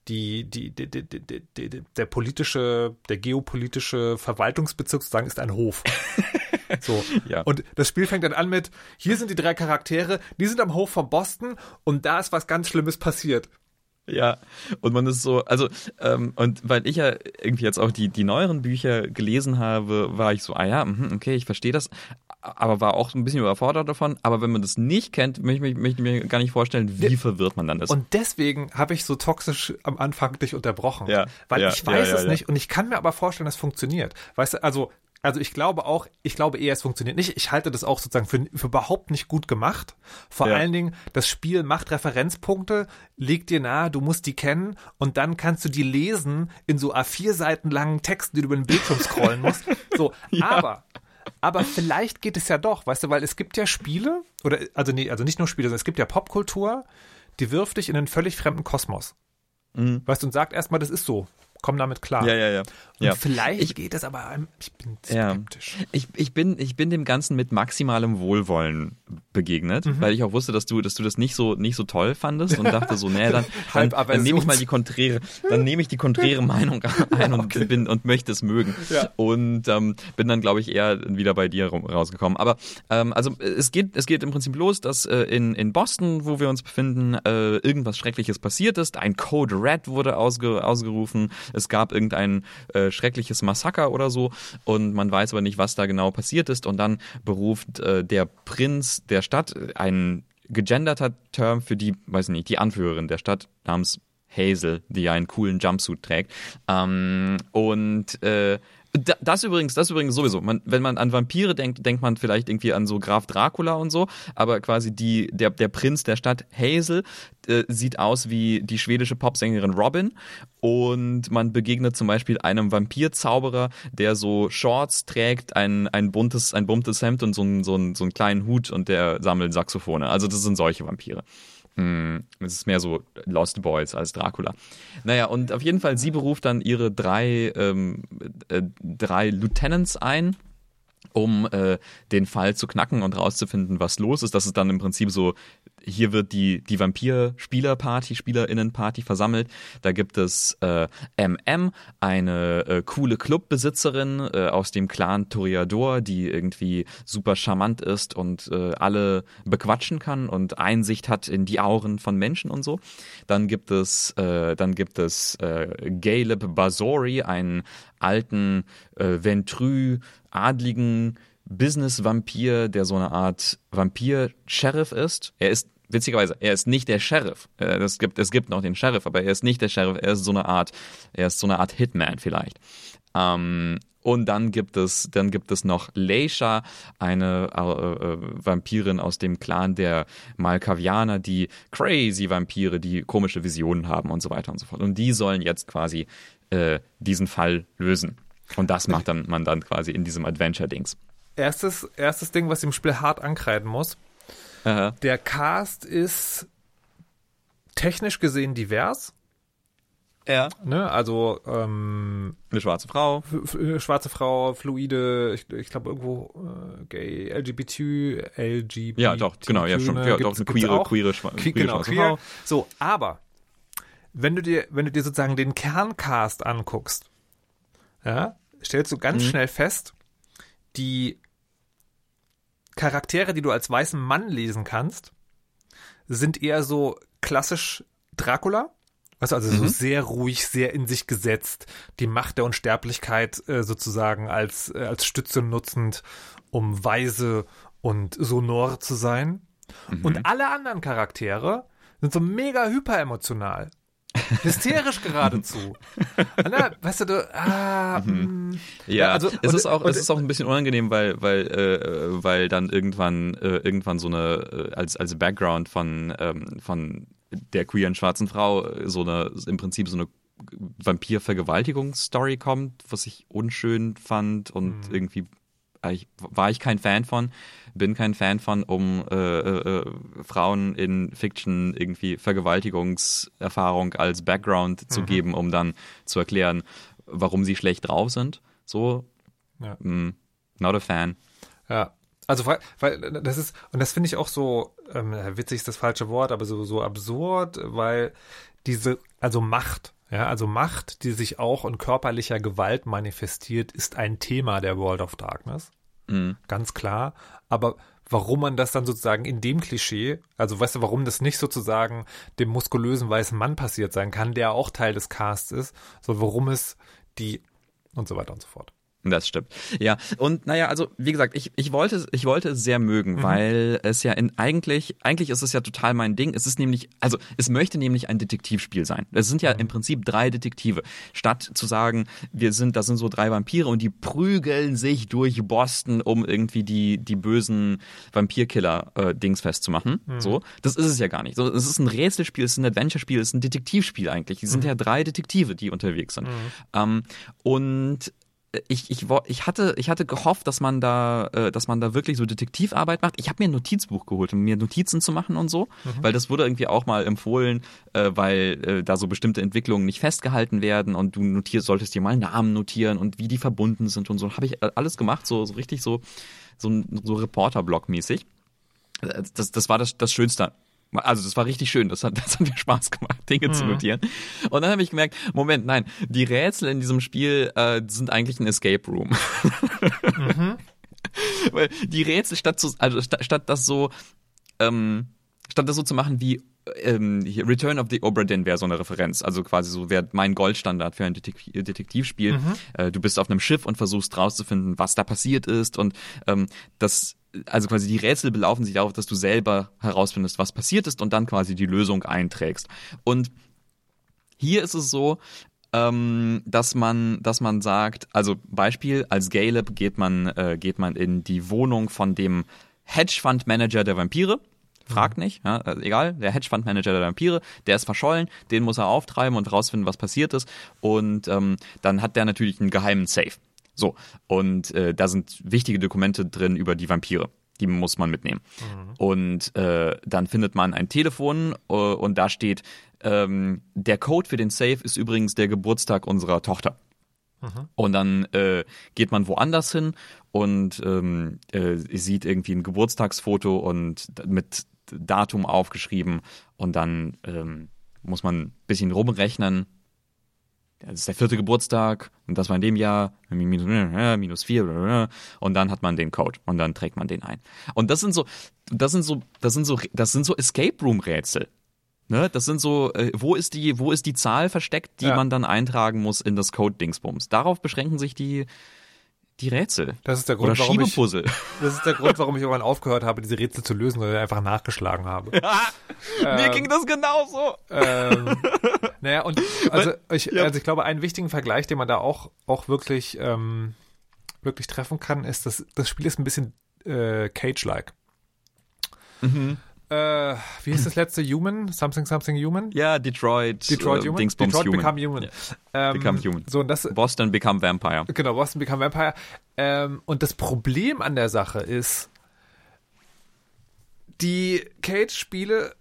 Speaker 2: die, die, die, die, die, die, der politische, der geopolitische Verwaltungsbezirk sozusagen ist ein Hof. [laughs] So. ja. Und das Spiel fängt dann an mit, hier sind die drei Charaktere, die sind am Hof von Boston und da ist was ganz Schlimmes passiert.
Speaker 1: Ja, und man ist so, also, ähm, und weil ich ja irgendwie jetzt auch die, die neueren Bücher gelesen habe, war ich so, ah ja, mh, okay, ich verstehe das, aber war auch ein bisschen überfordert davon. Aber wenn man das nicht kennt, möchte ich, möchte ich mir gar nicht vorstellen, wie verwirrt man dann ist.
Speaker 2: Und deswegen habe ich so toxisch am Anfang dich unterbrochen. Ja, weil ja, ich weiß ja, es nicht und ich kann mir aber vorstellen, dass es funktioniert. Weißt du, also also ich glaube auch, ich glaube eher, es funktioniert nicht. Ich halte das auch sozusagen für, für überhaupt nicht gut gemacht. Vor allen Dingen, das Spiel macht Referenzpunkte, legt dir nahe, du musst die kennen und dann kannst du die lesen in so A4 Seiten langen Texten, die du über den Bildschirm scrollen musst. [laughs] So, aber aber vielleicht geht es ja doch, weißt du, weil es gibt ja Spiele oder also nee, also nicht nur Spiele, sondern es gibt ja Popkultur, die wirft dich in einen völlig fremden Kosmos. Mhm. Weißt du, und sagt erstmal, das ist so komm damit klar.
Speaker 1: Ja, ja, ja.
Speaker 2: Und ja. vielleicht ich, geht es aber, ich bin skeptisch.
Speaker 1: Ja. Ich, ich, bin, ich bin dem Ganzen mit maximalem Wohlwollen begegnet, mhm. weil ich auch wusste, dass du, dass du das nicht so, nicht so toll fandest und dachte so, nee, [laughs] dann, dann, dann nehme ich mal die konträre, dann nehme ich die konträre Meinung [laughs] ein und okay. bin und möchte es mögen. Ja. Und ähm, bin dann, glaube ich, eher wieder bei dir rausgekommen. Aber ähm, also es geht, es geht im Prinzip los, dass äh, in, in Boston, wo wir uns befinden, äh, irgendwas Schreckliches passiert ist. Ein Code Red wurde ausge, ausgerufen es gab irgendein äh, schreckliches Massaker oder so und man weiß aber nicht, was da genau passiert ist und dann beruft äh, der Prinz der Stadt ein gegenderter Term für die, weiß nicht, die Anführerin der Stadt namens Hazel, die einen coolen Jumpsuit trägt. Ähm, und äh, das übrigens, das übrigens sowieso. Man, wenn man an Vampire denkt, denkt man vielleicht irgendwie an so Graf Dracula und so, aber quasi die, der, der Prinz der Stadt Hazel äh, sieht aus wie die schwedische Popsängerin Robin und man begegnet zum Beispiel einem Vampirzauberer, der so Shorts trägt, ein, ein buntes, ein buntes Hemd und so, ein, so, ein, so einen kleinen Hut und der sammelt Saxophone. Also das sind solche Vampire. Hm, es ist mehr so Lost Boys als Dracula. Naja, und auf jeden Fall, sie beruft dann ihre drei, ähm, äh, drei Lieutenants ein um äh, den Fall zu knacken und rauszufinden, was los ist. Das ist dann im Prinzip so, hier wird die, die Vampir-Spielerparty, Spielerinnenparty versammelt. Da gibt es äh, MM, eine äh, coole Clubbesitzerin äh, aus dem Clan Toreador, die irgendwie super charmant ist und äh, alle bequatschen kann und Einsicht hat in die Auren von Menschen und so. Dann gibt es, äh, dann gibt es äh, Galeb Basori, einen alten äh, Ventrue adligen Business-Vampir, der so eine Art Vampir-Sheriff ist. Er ist witzigerweise, er ist nicht der Sheriff. Äh, es gibt, es gibt noch den Sheriff, aber er ist nicht der Sheriff. Er ist so eine Art, er ist so eine Art Hitman vielleicht. Ähm, und dann gibt es, dann gibt es noch Leisha, eine äh, äh, Vampirin aus dem Clan der Malkavianer, die crazy Vampire, die komische Visionen haben und so weiter und so fort. Und die sollen jetzt quasi äh, diesen Fall lösen. Und das macht dann man dann quasi in diesem Adventure-Dings.
Speaker 2: Erstes, erstes Ding, was ich im Spiel hart ankreiden muss. Aha. Der Cast ist technisch gesehen divers.
Speaker 1: Ja.
Speaker 2: Ne, also ähm,
Speaker 1: eine schwarze Frau.
Speaker 2: schwarze Frau, fluide, ich, ich glaube irgendwo äh, gay, LGBT, LGBT.
Speaker 1: Ja, doch, genau, ja, schon, ja, doch, eine queere, queere,
Speaker 2: schwa queere, genau, schwarze queer. Frau. So, aber wenn du dir, wenn du dir sozusagen den Kerncast anguckst, ja, stellst du ganz mhm. schnell fest, die Charaktere, die du als weißen Mann lesen kannst, sind eher so klassisch Dracula. Also, also mhm. so sehr ruhig, sehr in sich gesetzt, die Macht der Unsterblichkeit äh, sozusagen als, äh, als Stütze nutzend, um weise und sonor zu sein. Mhm. Und alle anderen Charaktere sind so mega hyperemotional. [laughs] Hysterisch geradezu. Na, weißt du, du ah,
Speaker 1: mhm. Mm. Ja, also es und, ist auch, und, es ist auch ein bisschen unangenehm, weil, weil, äh, weil dann irgendwann, äh, irgendwann so eine äh, als als Background von ähm, von der queeren schwarzen Frau so eine im Prinzip so eine Vampir-Vergewaltigungsstory kommt, was ich unschön fand und mhm. irgendwie ich, war ich kein Fan von, bin kein Fan von, um äh, äh, äh, Frauen in Fiction irgendwie Vergewaltigungserfahrung als Background mhm. zu geben, um dann zu erklären, warum sie schlecht drauf sind. So, ja. mh, mm, not a fan.
Speaker 2: Ja, also weil, weil das ist und das finde ich auch so ähm, witzig ist das falsche Wort, aber so so absurd, weil diese also Macht ja, also Macht, die sich auch in körperlicher Gewalt manifestiert, ist ein Thema der World of Darkness. Mhm. Ganz klar. Aber warum man das dann sozusagen in dem Klischee, also weißt du, warum das nicht sozusagen dem muskulösen weißen Mann passiert sein kann, der auch Teil des Casts ist, so warum es die und so weiter und so fort.
Speaker 1: Das stimmt. Ja, und naja, also wie gesagt, ich, ich wollte ich wollte es sehr mögen, mhm. weil es ja in eigentlich eigentlich ist es ja total mein Ding. Es ist nämlich also es möchte nämlich ein Detektivspiel sein. Es sind ja mhm. im Prinzip drei Detektive. Statt zu sagen, wir sind das sind so drei Vampire und die prügeln sich durch Boston, um irgendwie die die bösen Vampirkiller äh, Dings festzumachen. Mhm. So, das ist es ja gar nicht. So, es ist ein Rätselspiel, es ist ein Adventure-Spiel, es ist ein Detektivspiel eigentlich. Es sind mhm. ja drei Detektive, die unterwegs sind. Mhm. Ähm, und ich, ich, ich, hatte, ich hatte gehofft, dass man da, äh, dass man da wirklich so Detektivarbeit macht. Ich habe mir ein Notizbuch geholt, um mir Notizen zu machen und so, mhm. weil das wurde irgendwie auch mal empfohlen, äh, weil äh, da so bestimmte Entwicklungen nicht festgehalten werden und du notierst, solltest dir mal Namen notieren und wie die verbunden sind und so. Habe ich alles gemacht, so, so richtig so, so, so Reporter-Blog-mäßig. Das, das war das, das Schönste also das war richtig schön, das hat, [laughs] das hat mir Spaß gemacht, Dinge mhm. zu notieren. Und dann habe ich gemerkt, Moment, nein, die Rätsel in diesem Spiel äh, sind eigentlich ein Escape Room. Mhm. [laughs] Weil die Rätsel statt zu, also statt, statt das so, ähm, statt das so zu machen wie ähm, Return of the Obra Dinn wäre so eine Referenz, also quasi so wäre mein Goldstandard für ein Detek Detektivspiel. Mhm. Äh, du bist auf einem Schiff und versuchst rauszufinden, was da passiert ist und ähm, das also quasi die Rätsel belaufen sich darauf, dass du selber herausfindest, was passiert ist und dann quasi die Lösung einträgst. Und hier ist es so, ähm, dass man, dass man sagt, also Beispiel als Galeb geht man, äh, geht man in die Wohnung von dem Hedgefund Manager der Vampire. Fragt mhm. nicht, ja, also egal, der Hedgefund Manager der Vampire, der ist verschollen, den muss er auftreiben und rausfinden, was passiert ist. Und ähm, dann hat der natürlich einen geheimen Safe. So, und äh, da sind wichtige Dokumente drin über die Vampire. Die muss man mitnehmen. Mhm. Und äh, dann findet man ein Telefon äh, und da steht, ähm, der Code für den Safe ist übrigens der Geburtstag unserer Tochter. Mhm. Und dann äh, geht man woanders hin und ähm, äh, sieht irgendwie ein Geburtstagsfoto und mit Datum aufgeschrieben und dann ähm, muss man ein bisschen rumrechnen, das ist der vierte Geburtstag und das war in dem Jahr minus, minus vier und dann hat man den Code und dann trägt man den ein. Und das sind so, das sind so, das sind so, das sind so Escape Room Rätsel. Ne, das sind so, äh, wo ist die, wo ist die Zahl versteckt, die ja. man dann eintragen muss in das Code-Dingsbums? Darauf beschränken sich die, die Rätsel.
Speaker 2: Das ist der Grund, Oder warum ich, das ist der Grund, warum ich irgendwann aufgehört habe, diese Rätsel zu lösen, weil ich einfach nachgeschlagen habe. [laughs]
Speaker 1: ähm, Mir ging das genauso.
Speaker 2: Ähm, naja, und [laughs] also ich, also ich glaube, einen wichtigen Vergleich, den man da auch, auch wirklich ähm, wirklich treffen kann, ist, dass das Spiel ist ein bisschen äh, Cage-like. Mhm. Äh, wie hieß das letzte? Human? Something Something Human?
Speaker 1: Ja, Detroit.
Speaker 2: Detroit äh, Human.
Speaker 1: Dingsbums
Speaker 2: Detroit
Speaker 1: Human.
Speaker 2: Become Human.
Speaker 1: Ja. Ähm, become Human.
Speaker 2: So, und das,
Speaker 1: Boston Become Vampire.
Speaker 2: Genau, Boston Become Vampire. Ähm, und das Problem an der Sache ist, die Cage-Spiele,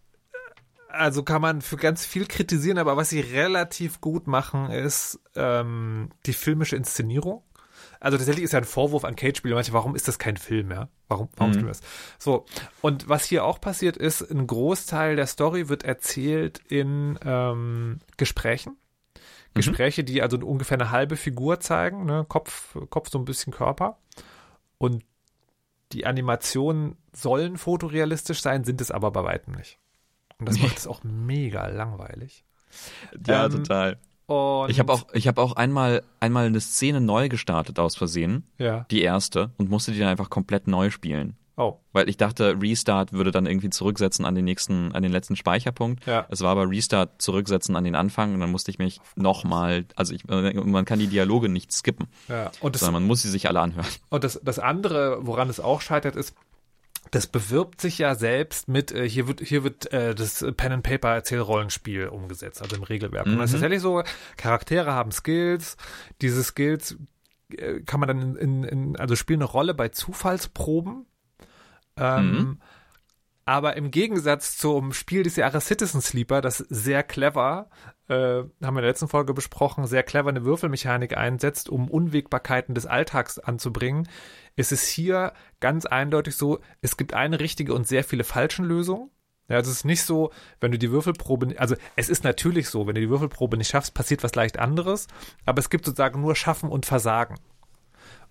Speaker 2: also kann man für ganz viel kritisieren, aber was sie relativ gut machen, ist ähm, die filmische Inszenierung. Also tatsächlich ist ja ein Vorwurf an Cage-Spiele. Manche, warum ist das kein Film, ja? Warum, warum mhm. das? So. Und was hier auch passiert ist, ein Großteil der Story wird erzählt in ähm, Gesprächen. Gespräche, die also ungefähr eine halbe Figur zeigen, ne? Kopf, Kopf so ein bisschen Körper. Und die Animationen sollen fotorealistisch sein, sind es aber bei weitem nicht. Und das macht es auch mega langweilig.
Speaker 1: Ja, ähm, total.
Speaker 2: Und
Speaker 1: ich habe auch, ich habe auch einmal, einmal eine Szene neu gestartet aus Versehen.
Speaker 2: Ja.
Speaker 1: Die erste und musste die dann einfach komplett neu spielen.
Speaker 2: Oh.
Speaker 1: Weil ich dachte, Restart würde dann irgendwie zurücksetzen an den nächsten, an den letzten Speicherpunkt.
Speaker 2: Ja.
Speaker 1: Es war aber Restart zurücksetzen an den Anfang und dann musste ich mich nochmal, also ich, man kann die Dialoge nicht skippen.
Speaker 2: Ja. Und das,
Speaker 1: sondern man muss sie sich alle anhören.
Speaker 2: Und das, das andere, woran es auch scheitert, ist, das bewirbt sich ja selbst mit, äh, hier wird, hier wird äh, das Pen and Paper Erzählrollenspiel umgesetzt, also im Regelwerk. Mhm. Und das ist tatsächlich so, Charaktere haben Skills, diese Skills äh, kann man dann in, in, in, also spielen eine Rolle bei Zufallsproben. Ähm, mhm. Aber im Gegensatz zum Spiel des Jahres Citizen Sleeper, das sehr clever, äh, haben wir in der letzten Folge besprochen, sehr clever eine Würfelmechanik einsetzt, um Unwägbarkeiten des Alltags anzubringen, ist es hier ganz eindeutig so, es gibt eine richtige und sehr viele falschen Lösungen. Ja, also es ist nicht so, wenn du die Würfelprobe, also es ist natürlich so, wenn du die Würfelprobe nicht schaffst, passiert was leicht anderes, aber es gibt sozusagen nur Schaffen und Versagen.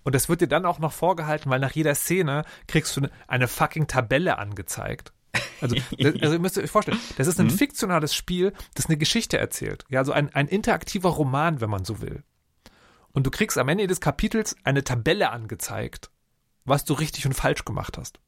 Speaker 2: Und das wird dir dann auch noch vorgehalten, weil nach jeder Szene kriegst du eine fucking Tabelle angezeigt. Also, [laughs] das, also ihr müsst euch vorstellen, das ist ein mhm. fiktionales Spiel, das eine Geschichte erzählt. Ja, also ein, ein interaktiver Roman, wenn man so will. Und du kriegst am Ende des Kapitels eine Tabelle angezeigt, was du richtig und falsch gemacht hast.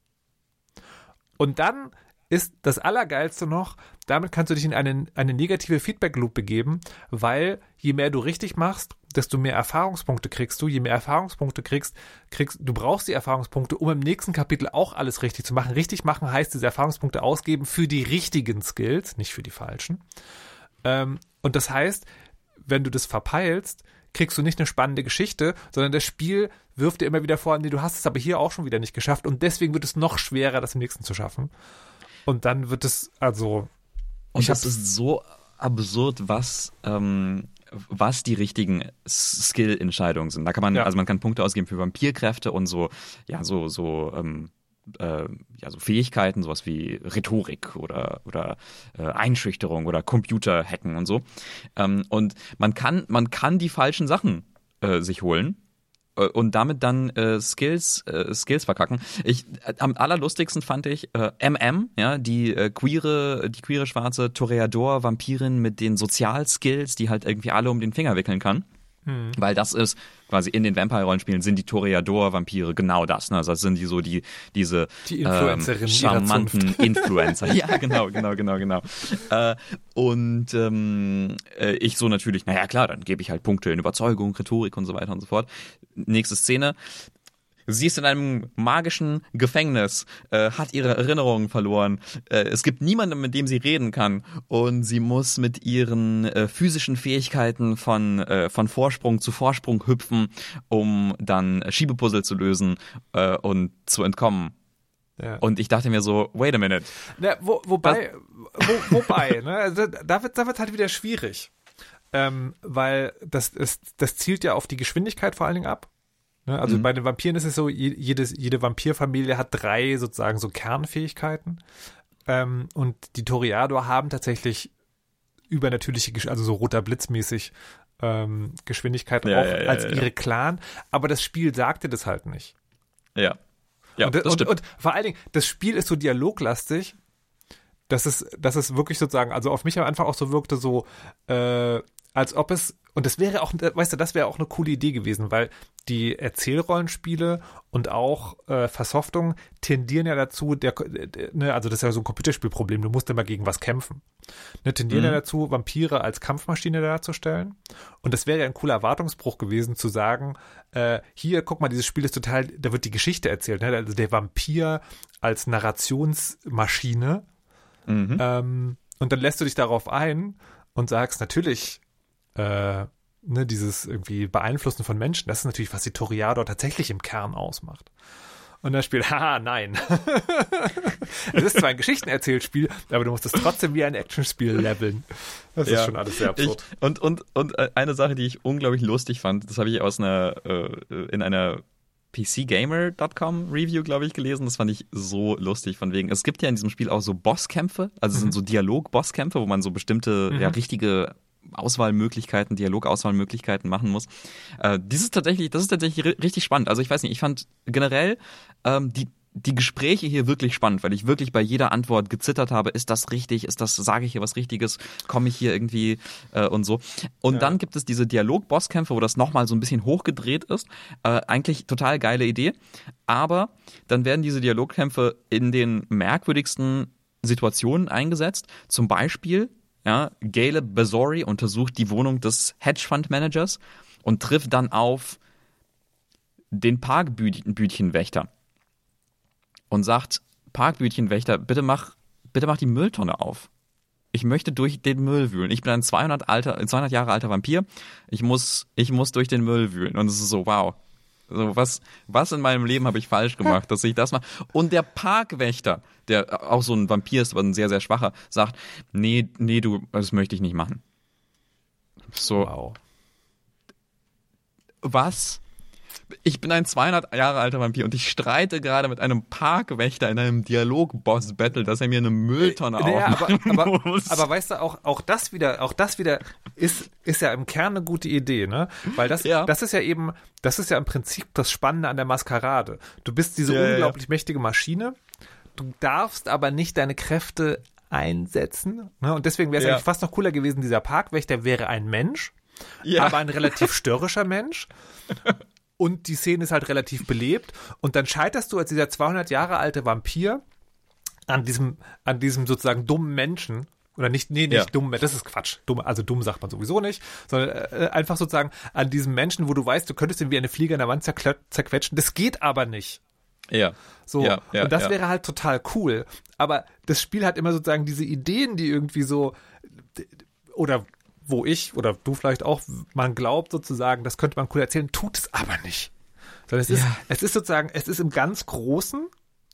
Speaker 2: Und dann ist das Allergeilste noch, damit kannst du dich in eine, eine negative Feedback-Loop begeben, weil je mehr du richtig machst, desto mehr Erfahrungspunkte kriegst du. Je mehr Erfahrungspunkte kriegst, kriegst du brauchst die Erfahrungspunkte, um im nächsten Kapitel auch alles richtig zu machen. Richtig machen heißt diese Erfahrungspunkte ausgeben für die richtigen Skills, nicht für die falschen. Ähm, und das heißt, wenn du das verpeilst, kriegst du nicht eine spannende Geschichte, sondern das Spiel wirft dir immer wieder vor, nee, du hast es aber hier auch schon wieder nicht geschafft und deswegen wird es noch schwerer, das im nächsten zu schaffen. Und dann wird es, also.
Speaker 1: Und das ist so absurd, was, ähm, was die richtigen Skill-Entscheidungen sind. Da kann man, ja. also man kann Punkte ausgeben für Vampirkräfte und so, ja, so, so, ähm, äh, ja, so Fähigkeiten, sowas wie Rhetorik oder, oder äh, Einschüchterung oder Computerhacken und so. Ähm, und man kann, man kann die falschen Sachen äh, sich holen und damit dann äh, Skills äh, Skills verkacken. Ich äh, am allerlustigsten fand ich äh, MM, ja, die äh, queere die queere schwarze Toreador Vampirin mit den Sozialskills, die halt irgendwie alle um den Finger wickeln kann. Mhm. Weil das ist quasi in den Vampire-Rollenspielen sind die Toreador-Vampire genau das. Ne? Also das sind die so die diese
Speaker 2: die ähm,
Speaker 1: charmanten [laughs] Influencer. ja, genau, genau, genau, genau. Äh, und ähm, äh, ich so natürlich, naja klar, dann gebe ich halt Punkte in Überzeugung, Rhetorik und so weiter und so fort. Nächste Szene. Sie ist in einem magischen Gefängnis, äh, hat ihre Erinnerungen verloren. Äh, es gibt niemanden, mit dem sie reden kann. Und sie muss mit ihren äh, physischen Fähigkeiten von, äh, von Vorsprung zu Vorsprung hüpfen, um dann Schiebepuzzle zu lösen äh, und zu entkommen. Ja. Und ich dachte mir so, wait a minute.
Speaker 2: Ja, wo, wobei, wo, wobei, [laughs] ne, also da wird da wird halt wieder schwierig. Ähm, weil das, ist, das zielt ja auf die Geschwindigkeit vor allen Dingen ab. Ne? Also mhm. bei den Vampiren ist es so, jedes, jede Vampirfamilie hat drei sozusagen so Kernfähigkeiten. Ähm, und die Toriador haben tatsächlich übernatürliche, also so roter Blitzmäßig ähm, Geschwindigkeit
Speaker 1: ja,
Speaker 2: auch
Speaker 1: ja, ja,
Speaker 2: als ihre Clan. Aber das Spiel sagte das halt nicht.
Speaker 1: Ja.
Speaker 2: Ja, und, und, und, vor allen Dingen, das Spiel ist so dialoglastig, dass es, dass es wirklich sozusagen, also auf mich am Anfang auch so wirkte, so, äh, als ob es und das wäre auch, weißt du, das wäre auch eine coole Idee gewesen, weil die Erzählrollenspiele und auch äh, Versoftung tendieren ja dazu, der, der, ne, also das ist ja so ein Computerspielproblem, du musst immer gegen was kämpfen. Ne, tendieren mhm. ja dazu, Vampire als Kampfmaschine darzustellen. Und das wäre ja ein cooler Erwartungsbruch gewesen, zu sagen, äh, hier, guck mal, dieses Spiel ist total, da wird die Geschichte erzählt, ne? also der Vampir als Narrationsmaschine. Mhm. Ähm, und dann lässt du dich darauf ein und sagst, natürlich äh, ne, dieses irgendwie Beeinflussen von Menschen, das ist natürlich, was die Toriador tatsächlich im Kern ausmacht. Und das Spiel, [laughs] haha, nein. [laughs] es ist zwar ein Geschichtenerzählspiel, aber du musst es trotzdem wie ein Actionspiel leveln. Das ja. ist schon alles sehr absurd.
Speaker 1: Ich, und, und, und äh, eine Sache, die ich unglaublich lustig fand, das habe ich aus einer, äh, in einer PCGamer.com Review, glaube ich, gelesen. Das fand ich so lustig von wegen. Es gibt ja in diesem Spiel auch so Bosskämpfe, also es mhm. sind so Dialog-Bosskämpfe, wo man so bestimmte, mhm. ja, richtige Auswahlmöglichkeiten, Dialogauswahlmöglichkeiten machen muss. Äh, dieses tatsächlich, das ist tatsächlich richtig spannend. Also ich weiß nicht, ich fand generell ähm, die die Gespräche hier wirklich spannend, weil ich wirklich bei jeder Antwort gezittert habe, ist das richtig, ist das, sage ich hier was Richtiges, komme ich hier irgendwie äh, und so. Und ja. dann gibt es diese Dialog-Bosskämpfe, wo das nochmal so ein bisschen hochgedreht ist. Äh, eigentlich total geile Idee. Aber dann werden diese Dialogkämpfe in den merkwürdigsten Situationen eingesetzt. Zum Beispiel ja, Gale Bazori untersucht die Wohnung des Hedgefund-Managers und trifft dann auf den Parkbütchenwächter und sagt, Parkbütchenwächter, bitte mach, bitte mach die Mülltonne auf. Ich möchte durch den Müll wühlen. Ich bin ein 200, alter, 200 Jahre alter Vampir. Ich muss, ich muss durch den Müll wühlen. Und es ist so, wow. So, was, was in meinem Leben habe ich falsch gemacht, dass ich das mache? Und der Parkwächter, der auch so ein Vampir ist, aber ein sehr, sehr schwacher, sagt, nee, nee, du, das möchte ich nicht machen. So. Wow. Was? Ich bin ein 200 Jahre alter Vampir und ich streite gerade mit einem Parkwächter in einem Dialog-Boss-Battle, dass er mir eine Mülltonne äh, naja, aufmachen
Speaker 2: aber, aber, muss. Aber weißt du, auch, auch das wieder, auch das wieder ist, ist ja im Kern eine gute Idee, ne? Weil das, ja. das ist ja eben, das ist ja im Prinzip das Spannende an der Maskerade. Du bist diese ja, unglaublich ja. mächtige Maschine, du darfst aber nicht deine Kräfte einsetzen. Ne? Und deswegen wäre es eigentlich fast noch cooler gewesen, dieser Parkwächter wäre ein Mensch, aber ein relativ störrischer Mensch [laughs] und die Szene ist halt relativ belebt und dann scheiterst du als dieser 200 Jahre alte Vampir an diesem, an diesem sozusagen dummen Menschen, oder nicht, nee, nicht ja. dumm, das ist Quatsch. Dumm, also dumm sagt man sowieso nicht, sondern äh, einfach sozusagen an diesem Menschen, wo du weißt, du könntest ihn wie eine Fliege an der Wand zerquetschen. Das geht aber nicht.
Speaker 1: Ja.
Speaker 2: So.
Speaker 1: Ja,
Speaker 2: ja, und das wäre halt total cool. Aber das Spiel hat immer sozusagen diese Ideen, die irgendwie so, oder wo ich oder du vielleicht auch, man glaubt sozusagen, das könnte man cool erzählen, tut es aber nicht. Sondern es ist, ja. es ist sozusagen, es ist im ganz Großen,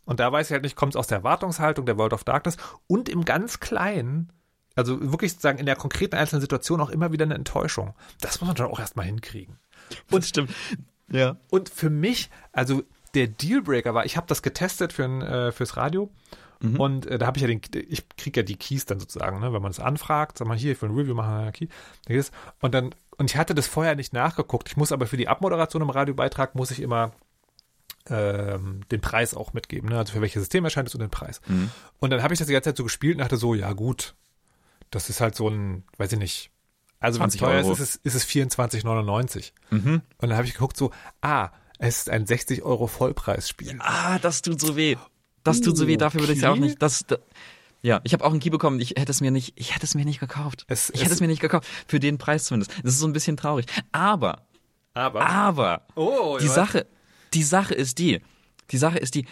Speaker 2: und da weiß ich halt nicht, kommt es aus der Erwartungshaltung der World of Darkness und im ganz Kleinen, also wirklich sozusagen in der konkreten einzelnen Situation auch immer wieder eine Enttäuschung. Das muss man dann auch erstmal hinkriegen.
Speaker 1: Und das stimmt. Ja.
Speaker 2: Und für mich, also der Dealbreaker war, ich habe das getestet für ein, äh, fürs Radio Mhm. Und äh, da habe ich ja den, ich kriege ja die Keys dann sozusagen, ne? wenn man es anfragt, sag mal hier, ich will ein Review machen, ja, Key, und dann, und ich hatte das vorher nicht nachgeguckt. Ich muss aber für die Abmoderation im Radiobeitrag muss ich immer ähm, den Preis auch mitgeben, ne? also für welches System erscheint es und den Preis. Mhm. Und dann habe ich das die ganze Zeit so gespielt und dachte so, ja gut, das ist halt so ein, weiß ich nicht, also wenn es teuer Euro. ist, ist es, ist es 24,99. Mhm. Und dann habe ich geguckt so, ah, es ist ein 60 Euro Vollpreisspiel.
Speaker 1: Ah, das tut so weh. Das tut so weh, dafür würde ich es ja auch nicht. Das, das ja, ich habe auch einen Key bekommen. Ich hätte es mir nicht, ich hätte es mir nicht gekauft. Es, ich hätte es mir nicht gekauft. Für den Preis zumindest. Das ist so ein bisschen traurig. Aber, aber, aber, oh, die Sache, die Sache ist die, die Sache ist die,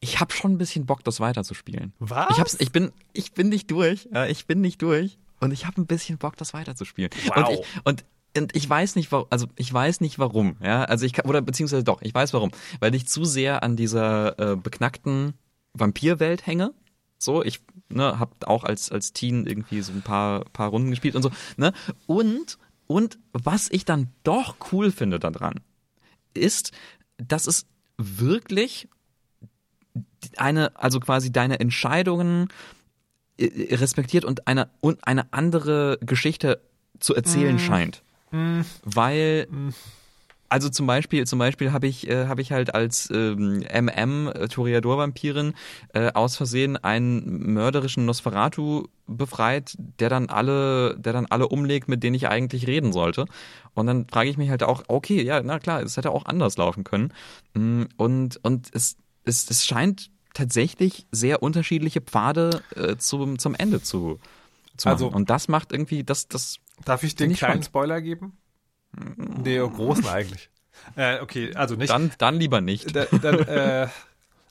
Speaker 1: ich habe schon ein bisschen Bock, das weiterzuspielen.
Speaker 2: Was?
Speaker 1: Ich, hab's, ich bin, ich bin nicht durch. Ich bin nicht durch. Und ich habe ein bisschen Bock, das weiterzuspielen. Wow. Und, ich, und und ich weiß nicht, warum, also ich weiß nicht warum, ja, also ich kann, oder beziehungsweise doch, ich weiß warum, weil ich zu sehr an dieser äh, beknackten Vampirwelt hänge. So, ich ne, habe auch als als Teen irgendwie so ein paar paar Runden gespielt und so, ne? Und und was ich dann doch cool finde daran, ist, dass es wirklich eine, also quasi deine Entscheidungen äh, respektiert und eine und eine andere Geschichte zu erzählen mm. scheint. Mhm. Weil, Also zum Beispiel, zum Beispiel habe ich, äh, habe ich halt als ähm, MM äh, Toreador-Vampirin äh, aus Versehen einen mörderischen Nosferatu befreit, der dann alle, der dann alle umlegt, mit denen ich eigentlich reden sollte. Und dann frage ich mich halt auch, okay, ja, na klar, es hätte auch anders laufen können. Mm, und und es es, es scheint tatsächlich sehr unterschiedliche Pfade äh, zum zum Ende zu zu machen. Also, und das macht irgendwie, das das.
Speaker 2: Darf ich den kleinen spannend. Spoiler geben? Nee, großen eigentlich. [laughs] Äh, okay, also nicht.
Speaker 1: Dann, dann lieber nicht.
Speaker 2: Da, dann, [laughs] äh,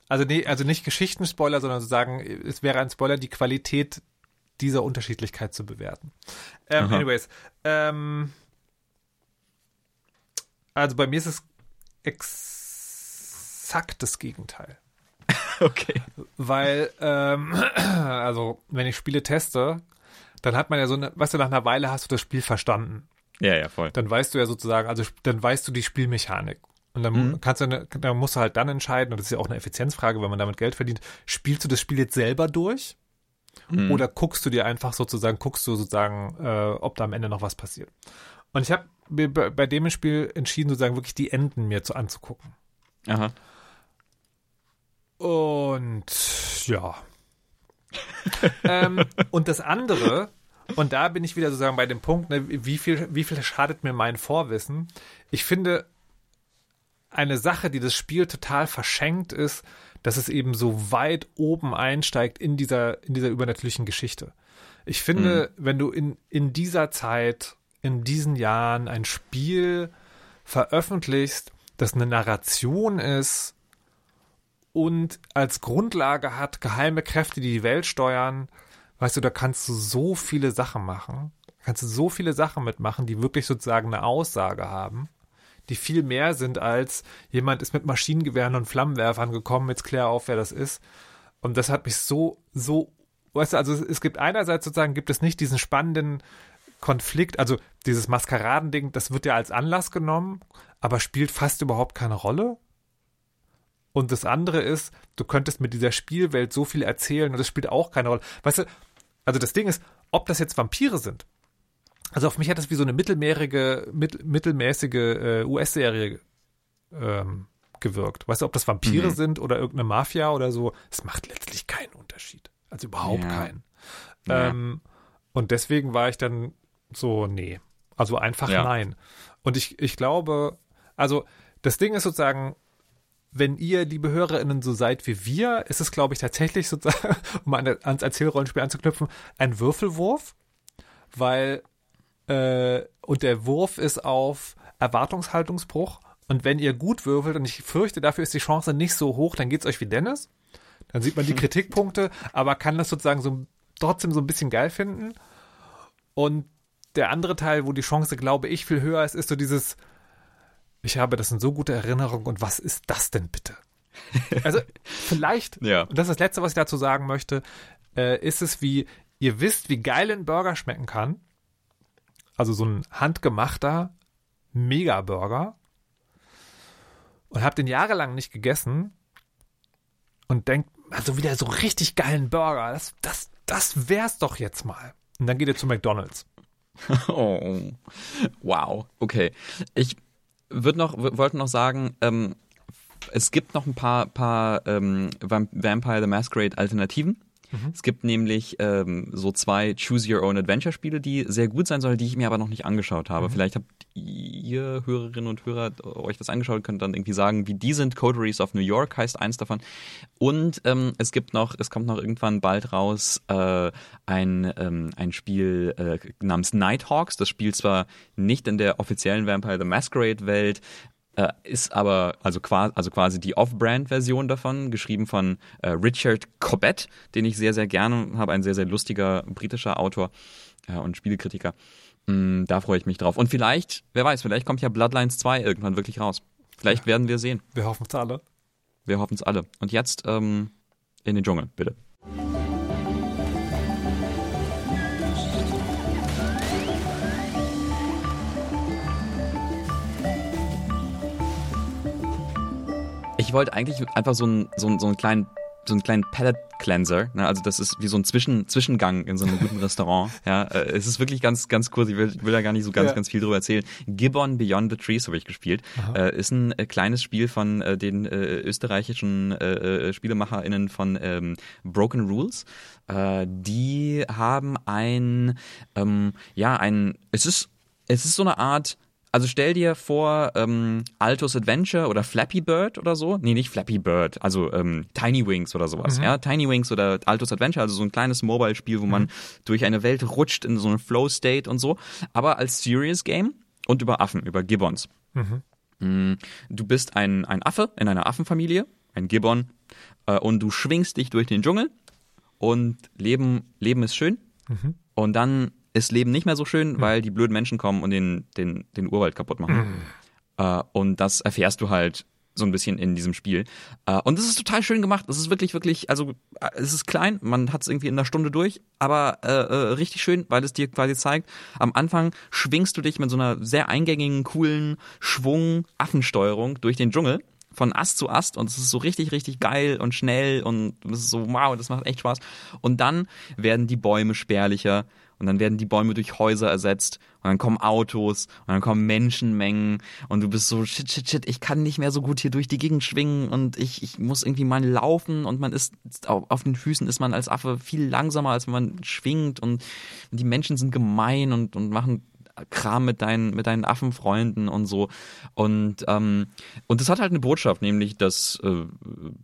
Speaker 2: also nee, also nicht Geschichtenspoiler, sondern zu sagen, es wäre ein Spoiler, die Qualität dieser Unterschiedlichkeit zu bewerten. Ähm, anyways, ähm, also bei mir ist es exakt das Gegenteil. [laughs]
Speaker 1: okay.
Speaker 2: Weil, ähm, [clears throat] also wenn ich Spiele teste, dann hat man ja so eine, weißt du, nach einer Weile hast du das Spiel verstanden.
Speaker 1: Ja, ja, voll.
Speaker 2: Dann weißt du ja sozusagen, also dann weißt du die Spielmechanik. Und dann mhm. kannst du, eine, dann musst du halt dann entscheiden, und das ist ja auch eine Effizienzfrage, wenn man damit Geld verdient, spielst du das Spiel jetzt selber durch? Mhm. Oder guckst du dir einfach sozusagen, guckst du sozusagen, äh, ob da am Ende noch was passiert? Und ich habe bei dem Spiel entschieden, sozusagen wirklich die Enden mir zu anzugucken.
Speaker 1: Aha.
Speaker 2: Und ja. [laughs] ähm, und das andere, und da bin ich wieder sozusagen bei dem Punkt, ne, wie, viel, wie viel schadet mir mein Vorwissen? Ich finde, eine Sache, die das Spiel total verschenkt, ist, dass es eben so weit oben einsteigt in dieser, in dieser übernatürlichen Geschichte. Ich finde, mhm. wenn du in, in dieser Zeit, in diesen Jahren ein Spiel veröffentlichst, das eine Narration ist und als Grundlage hat geheime Kräfte, die die Welt steuern, weißt du, da kannst du so viele Sachen machen. Kannst du so viele Sachen mitmachen, die wirklich sozusagen eine Aussage haben, die viel mehr sind als jemand ist mit Maschinengewehren und Flammenwerfern gekommen, jetzt klär auf, wer das ist. Und das hat mich so, so, weißt du, also es gibt einerseits sozusagen, gibt es nicht diesen spannenden Konflikt, also dieses Maskeradending, das wird ja als Anlass genommen, aber spielt fast überhaupt keine Rolle. Und das andere ist, du könntest mit dieser Spielwelt so viel erzählen und das spielt auch keine Rolle. Weißt du, also das Ding ist, ob das jetzt Vampire sind. Also auf mich hat das wie so eine mittelmäßige, mittelmäßige äh, US-Serie ähm, gewirkt. Weißt du, ob das Vampire mhm. sind oder irgendeine Mafia oder so, es macht letztlich keinen Unterschied. Also überhaupt ja. keinen. Ja. Ähm, und deswegen war ich dann so, nee. Also einfach ja. nein. Und ich, ich glaube, also das Ding ist sozusagen, wenn ihr, liebe HörerInnen, so seid wie wir, ist es, glaube ich, tatsächlich sozusagen, [laughs] um an, ans Erzählrollenspiel anzuknüpfen, ein Würfelwurf, weil äh, und der Wurf ist auf Erwartungshaltungsbruch. Und wenn ihr gut würfelt, und ich fürchte, dafür ist die Chance nicht so hoch, dann geht's euch wie Dennis. Dann sieht man die [laughs] Kritikpunkte, aber kann das sozusagen so trotzdem so ein bisschen geil finden. Und der andere Teil, wo die Chance, glaube ich, viel höher ist, ist so dieses, ich habe das in so gute Erinnerung und was ist das denn bitte? [laughs] Also vielleicht, ja. und das ist das Letzte, was ich dazu sagen möchte, äh, ist es wie, ihr wisst, wie geil ein Burger schmecken kann. Also so ein handgemachter Mega-Burger. Und habt den jahrelang nicht gegessen und denkt, also wieder so richtig geilen Burger, das, das, das wär's doch jetzt mal. Und dann geht ihr zu McDonalds. [laughs]
Speaker 1: Oh, wow, okay. Ich würde noch, wollte noch sagen, ähm, es gibt noch ein paar, paar ähm, Vampire the Masquerade Alternativen. Mhm. Es gibt nämlich ähm, so zwei Choose Your Own Adventure Spiele, die sehr gut sein sollen, die ich mir aber noch nicht angeschaut habe. Mhm. Vielleicht habt ihr Hörerinnen und Hörer euch das angeschaut, könnt dann irgendwie sagen, wie die sind. Coteries of New York heißt eins davon. Und ähm, es gibt noch, es kommt noch irgendwann bald raus äh, ein, ähm, ein Spiel äh, namens Nighthawks. Das spielt zwar nicht in der offiziellen Vampire the Masquerade Welt, äh, ist aber also quasi, also quasi die Off-Brand-Version davon, geschrieben von äh, Richard Cobbett, den ich sehr, sehr gerne habe, ein sehr, sehr lustiger britischer Autor äh, und Spielekritiker. Mm, da freue ich mich drauf. Und vielleicht, wer weiß, vielleicht kommt ja Bloodlines 2 irgendwann wirklich raus. Vielleicht werden wir sehen.
Speaker 2: Wir hoffen es alle.
Speaker 1: Wir hoffen es alle. Und jetzt ähm, in den Dschungel, bitte. Ich wollte eigentlich einfach so einen, so, einen, so einen kleinen so einen kleinen Palette Cleanser. Ne? Also das ist wie so ein Zwischen, Zwischengang in so einem guten Restaurant. [laughs] Ja, äh, es ist wirklich ganz, ganz kurz. Ich will, will da gar nicht so ganz, ja. ganz viel drüber erzählen. Gibbon Beyond the Trees habe ich gespielt. Äh, ist ein äh, kleines Spiel von äh, den österreichischen SpielemacherInnen von ähm, Broken Rules. Die haben ein, ähm, ja, ein, es ist, es ist so eine Art also stell dir vor, ähm, Altos Adventure oder Flappy Bird oder so. Nee, nicht Flappy Bird, also ähm, Tiny Wings oder sowas. Mhm. Ja, Tiny Wings oder Altos Adventure, also so ein kleines Mobile-Spiel, wo mhm. man durch eine Welt rutscht in so einen Flow-State und so. Aber als Serious Game und über Affen, über Gibbons. Mhm. Mm, du bist ein, ein Affe in einer Affenfamilie, ein Gibbon, äh, und du schwingst dich durch den Dschungel und Leben, Leben ist schön. Mhm. Und dann ist Leben nicht mehr so schön, hm. weil die blöden Menschen kommen und den, den, den Urwald kaputt machen. Hm. Äh, und das erfährst du halt so ein bisschen in diesem Spiel. Äh, und das ist total schön gemacht. Das ist wirklich, wirklich, also äh, es ist klein, man hat es irgendwie in einer Stunde durch, aber äh, richtig schön, weil es dir quasi zeigt, am Anfang schwingst du dich mit so einer sehr eingängigen, coolen Schwung-Affensteuerung durch den Dschungel von Ast zu Ast und es ist so richtig, richtig geil und schnell und es ist so, wow, das macht echt Spaß. Und dann werden die Bäume spärlicher und dann werden die Bäume durch Häuser ersetzt. Und dann kommen Autos. Und dann kommen Menschenmengen. Und du bist so shit shit shit, ich kann nicht mehr so gut hier durch die Gegend schwingen. Und ich, ich muss irgendwie mal laufen. Und man ist auf den Füßen ist man als Affe viel langsamer als wenn man schwingt. Und die Menschen sind gemein und und machen Kram mit deinen, mit deinen Affenfreunden und so. Und, ähm, und das hat halt eine Botschaft, nämlich, dass, äh,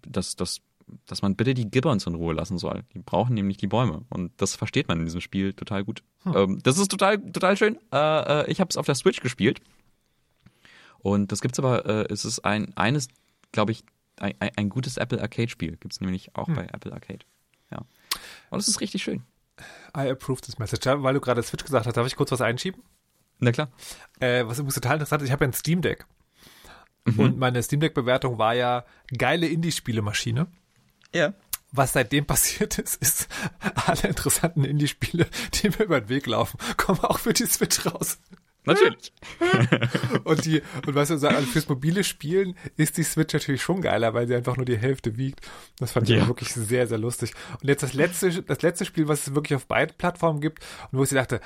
Speaker 1: dass, dass dass man bitte die Gibbons in Ruhe lassen soll. Die brauchen nämlich die Bäume. Und das versteht man in diesem Spiel total gut. Hm. Ähm, das ist total, total schön. Äh, äh, ich habe es auf der Switch gespielt. Und das gibt's aber, äh, es ist ein, eines, glaube ich, ein, ein, gutes Apple Arcade-Spiel. Gibt es nämlich auch hm. bei Apple Arcade. Ja. Und das ist richtig schön.
Speaker 2: I approve this message. Weil du gerade Switch gesagt hast, darf ich kurz was einschieben?
Speaker 1: Na klar.
Speaker 2: Äh, was übrigens total interessant ist, ich habe ja ein Steam Deck. Mhm. Und meine Steam Deck-Bewertung war ja geile Indie-Spielemaschine.
Speaker 1: Ja.
Speaker 2: Was seitdem passiert ist, ist, [laughs] alle interessanten Indie-Spiele, die mir über den Weg laufen, kommen auch für die Switch raus.
Speaker 1: Natürlich. [laughs]
Speaker 2: und die, und was wir sagen, also fürs mobile Spielen ist die Switch natürlich schon geiler, weil sie einfach nur die Hälfte wiegt. Das fand ich ja. wirklich sehr, sehr lustig. Und jetzt das letzte, das letzte Spiel, was es wirklich auf beiden Plattformen gibt, und wo ich dachte,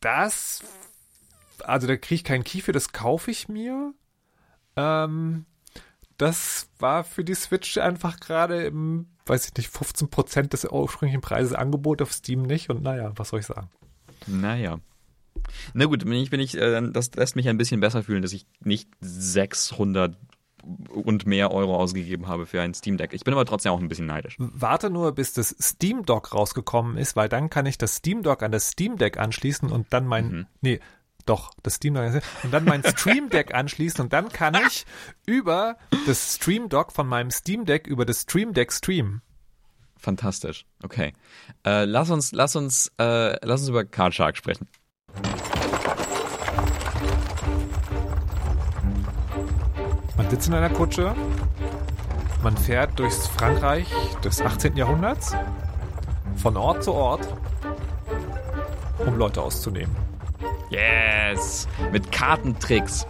Speaker 2: das, also da kriege ich keinen Key für, das kaufe ich mir. Ähm, das war für die Switch einfach gerade im, weiß ich nicht, 15% des ursprünglichen Preises Angebot auf Steam nicht. Und naja, was soll ich sagen?
Speaker 1: Naja. Na gut, bin ich, bin ich, äh, das lässt mich ein bisschen besser fühlen, dass ich nicht 600 und mehr Euro ausgegeben habe für ein Steam Deck. Ich bin aber trotzdem auch ein bisschen neidisch.
Speaker 2: Warte nur, bis das Steam Dock rausgekommen ist, weil dann kann ich das Steam Dock an das Steam Deck anschließen und dann mein, mhm. nee, doch, das Steam Dock und dann mein Stream Deck anschließen und dann kann ich über das Stream Dock von meinem Steam Deck über das Stream Deck streamen.
Speaker 1: Fantastisch. Okay. Äh, lass uns, lass uns, äh, lass uns über Card Shark sprechen.
Speaker 2: Man sitzt in einer Kutsche, man fährt durchs Frankreich des 18. Jahrhunderts, von Ort zu Ort, um Leute auszunehmen.
Speaker 1: Yes! Mit Kartentricks.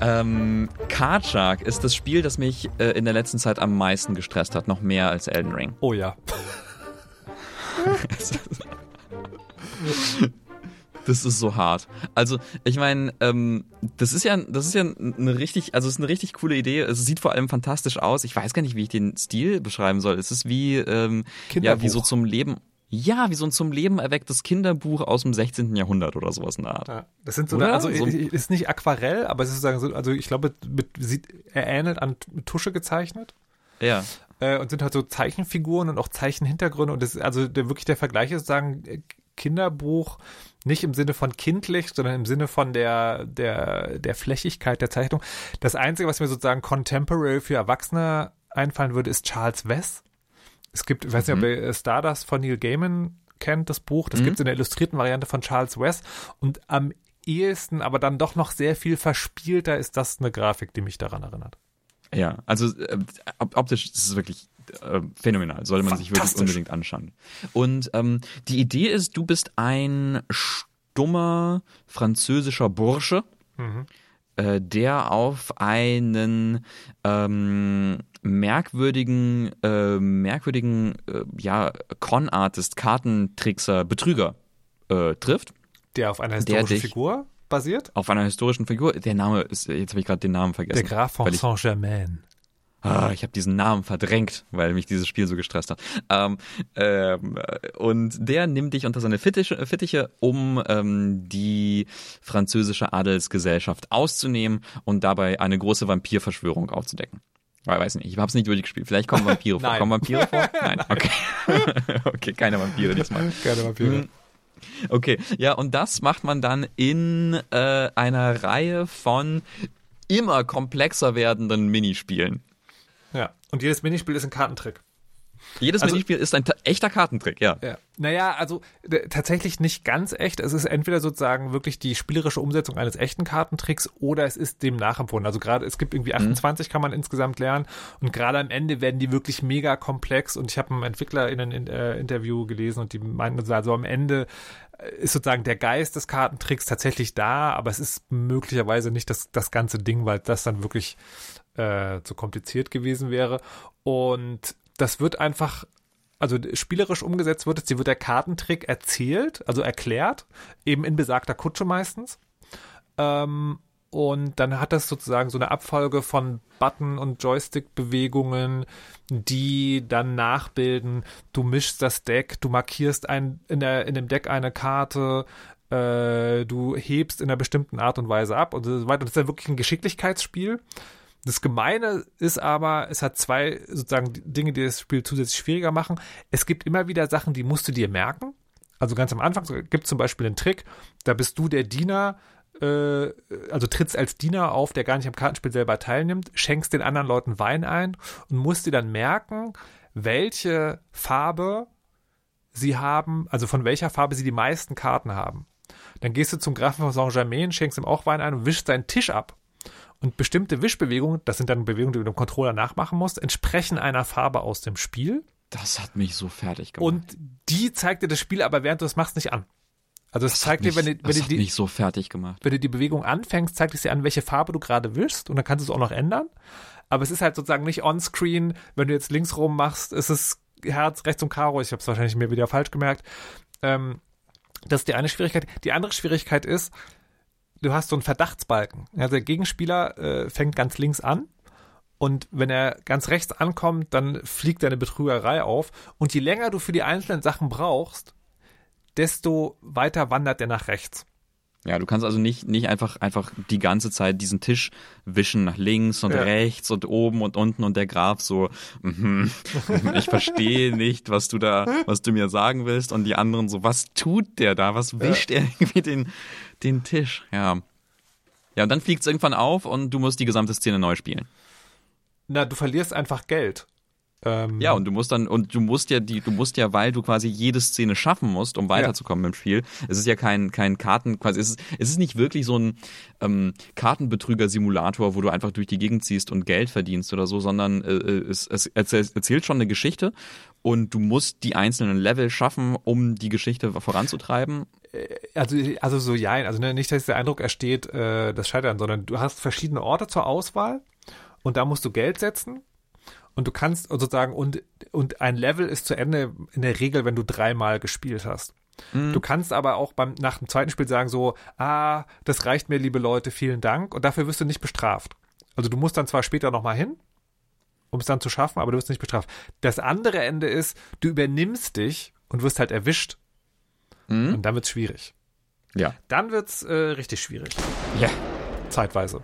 Speaker 1: Ähm, Card Shark ist das Spiel, das mich äh, in der letzten Zeit am meisten gestresst hat, noch mehr als Elden Ring.
Speaker 2: Oh ja. [laughs]
Speaker 1: das ist so hart. Also, ich meine, ähm, das ist ja, das ist ja eine richtig, also es ist eine richtig coole Idee. Es sieht vor allem fantastisch aus. Ich weiß gar nicht, wie ich den Stil beschreiben soll. Es ist wie, ähm, ja, wie so zum Leben. Ja, wie so ein zum Leben erwecktes Kinderbuch aus dem 16. Jahrhundert oder sowas in der Art. Ja,
Speaker 2: das sind so, eine, also so ist nicht Aquarell, aber es ist sozusagen so, also ich glaube, mit, sieht, er ähnelt an Tusche gezeichnet.
Speaker 1: Ja.
Speaker 2: Äh, und sind halt so Zeichenfiguren und auch Zeichenhintergründe und das ist also der, wirklich der Vergleich ist sozusagen äh, Kinderbuch nicht im Sinne von kindlich, sondern im Sinne von der, der, der Flächigkeit der Zeichnung. Das Einzige, was mir sozusagen contemporary für Erwachsene einfallen würde, ist Charles Wess. Es gibt, ich weiß nicht, ob mhm. ihr Stardust von Neil Gaiman kennt, das Buch. Das mhm. gibt es in der illustrierten Variante von Charles West. Und am ehesten, aber dann doch noch sehr viel verspielter, ist das eine Grafik, die mich daran erinnert.
Speaker 1: Ja, also äh, optisch ist es wirklich äh, phänomenal. Sollte man sich wirklich unbedingt anschauen. Und ähm, die Idee ist, du bist ein stummer französischer Bursche, mhm. äh, der auf einen ähm, merkwürdigen, äh, merkwürdigen, äh, ja, Con-Artist, Kartentrickser, Betrüger äh, trifft.
Speaker 2: Der auf einer historischen Figur basiert?
Speaker 1: Auf einer historischen Figur. Der Name ist, jetzt habe ich gerade den Namen vergessen.
Speaker 2: Der Graf von Saint-Germain.
Speaker 1: Ah, ich habe diesen Namen verdrängt, weil mich dieses Spiel so gestresst hat. Ähm, ähm, und der nimmt dich unter seine Fittiche, Fittiche um ähm, die französische Adelsgesellschaft auszunehmen und dabei eine große Vampirverschwörung aufzudecken. Ich weiß nicht, ich habe es nicht durchgespielt. Vielleicht kommen Vampire [laughs] vor. Kommen Vampire vor? [laughs] Nein, okay. [laughs] okay, keine Vampire diesmal.
Speaker 2: Keine Vampire. Hm.
Speaker 1: Okay, ja, und das macht man dann in äh, einer Reihe von immer komplexer werdenden Minispielen.
Speaker 2: Ja, und jedes Minispiel ist ein Kartentrick.
Speaker 1: Jedes also, Minispiel ist ein echter Kartentrick, ja.
Speaker 2: ja. Naja, also tatsächlich nicht ganz echt. Es ist entweder sozusagen wirklich die spielerische Umsetzung eines echten Kartentricks oder es ist dem nachempfunden. Also gerade, es gibt irgendwie 28 mhm. kann man insgesamt lernen und gerade am Ende werden die wirklich mega komplex und ich habe einen Entwickler in einem äh, Interview gelesen und die meinten also am Ende äh, ist sozusagen der Geist des Kartentricks tatsächlich da, aber es ist möglicherweise nicht das, das ganze Ding, weil das dann wirklich äh, zu kompliziert gewesen wäre. Und das wird einfach, also spielerisch umgesetzt wird es, dir wird der Kartentrick erzählt, also erklärt, eben in besagter Kutsche meistens. Ähm, und dann hat das sozusagen so eine Abfolge von Button- und Joystick-Bewegungen, die dann nachbilden. Du mischst das Deck, du markierst ein, in, der, in dem Deck eine Karte, äh, du hebst in einer bestimmten Art und Weise ab und so weiter. Das ist ja wirklich ein Geschicklichkeitsspiel. Das Gemeine ist aber, es hat zwei sozusagen Dinge, die das Spiel zusätzlich schwieriger machen. Es gibt immer wieder Sachen, die musst du dir merken. Also ganz am Anfang gibt es zum Beispiel einen Trick, da bist du der Diener, äh, also trittst als Diener auf, der gar nicht am Kartenspiel selber teilnimmt, schenkst den anderen Leuten Wein ein und musst dir dann merken, welche Farbe sie haben, also von welcher Farbe sie die meisten Karten haben. Dann gehst du zum Grafen von Saint-Germain, schenkst ihm auch Wein ein und wischst seinen Tisch ab. Und bestimmte Wischbewegungen, das sind dann Bewegungen, die du mit dem Controller nachmachen musst, entsprechen einer Farbe aus dem Spiel.
Speaker 1: Das hat mich so fertig gemacht.
Speaker 2: Und die zeigt dir das Spiel aber während du es machst nicht an. Also es
Speaker 1: das
Speaker 2: zeigt
Speaker 1: mich,
Speaker 2: dir, wenn du, wenn
Speaker 1: du
Speaker 2: die,
Speaker 1: so fertig gemacht.
Speaker 2: Wenn du die Bewegung anfängst, zeigt es dir an, welche Farbe du gerade wischst und dann kannst du es auch noch ändern. Aber es ist halt sozusagen nicht on-screen. Wenn du jetzt links rum machst, ist es Herz, rechts und Karo. Ich habe es wahrscheinlich mir wieder falsch gemerkt. Ähm, das ist die eine Schwierigkeit. Die andere Schwierigkeit ist, du hast so einen Verdachtsbalken. Also der Gegenspieler äh, fängt ganz links an und wenn er ganz rechts ankommt, dann fliegt deine Betrügerei auf. Und je länger du für die einzelnen Sachen brauchst, desto weiter wandert er nach rechts.
Speaker 1: Ja, du kannst also nicht, nicht einfach, einfach die ganze Zeit diesen Tisch wischen nach links und ja. rechts und oben und unten und der Graf so, mm, [laughs] ich verstehe nicht, was du da, was du mir sagen willst und die anderen so, was tut der da? Was wischt ja. er irgendwie den, den Tisch? Ja. Ja, und dann fliegt es irgendwann auf und du musst die gesamte Szene neu spielen.
Speaker 2: Na, du verlierst einfach Geld.
Speaker 1: Ähm, ja, und du musst dann, und du musst ja die, du musst ja, weil du quasi jede Szene schaffen musst, um weiterzukommen ja. im Spiel. Es ist ja kein, kein Karten, quasi, es ist, es ist nicht wirklich so ein ähm, Kartenbetrüger-Simulator, wo du einfach durch die Gegend ziehst und Geld verdienst oder so, sondern äh, äh es, es erzählt schon eine Geschichte und du musst die einzelnen Level schaffen, um die Geschichte voranzutreiben.
Speaker 2: Äh, also, also so ja, also ne, nicht, dass der Eindruck ersteht, äh, das Scheitern, sondern du hast verschiedene Orte zur Auswahl und da musst du Geld setzen und du kannst sozusagen, und, und ein Level ist zu Ende in der Regel, wenn du dreimal gespielt hast. Mhm. Du kannst aber auch beim, nach dem zweiten Spiel sagen so, ah, das reicht mir, liebe Leute, vielen Dank. Und dafür wirst du nicht bestraft. Also du musst dann zwar später nochmal hin, um es dann zu schaffen, aber du wirst nicht bestraft. Das andere Ende ist, du übernimmst dich und wirst halt erwischt. Mhm. Und dann wird's schwierig.
Speaker 1: Ja.
Speaker 2: Dann wird's äh, richtig schwierig.
Speaker 1: Ja.
Speaker 2: Zeitweise.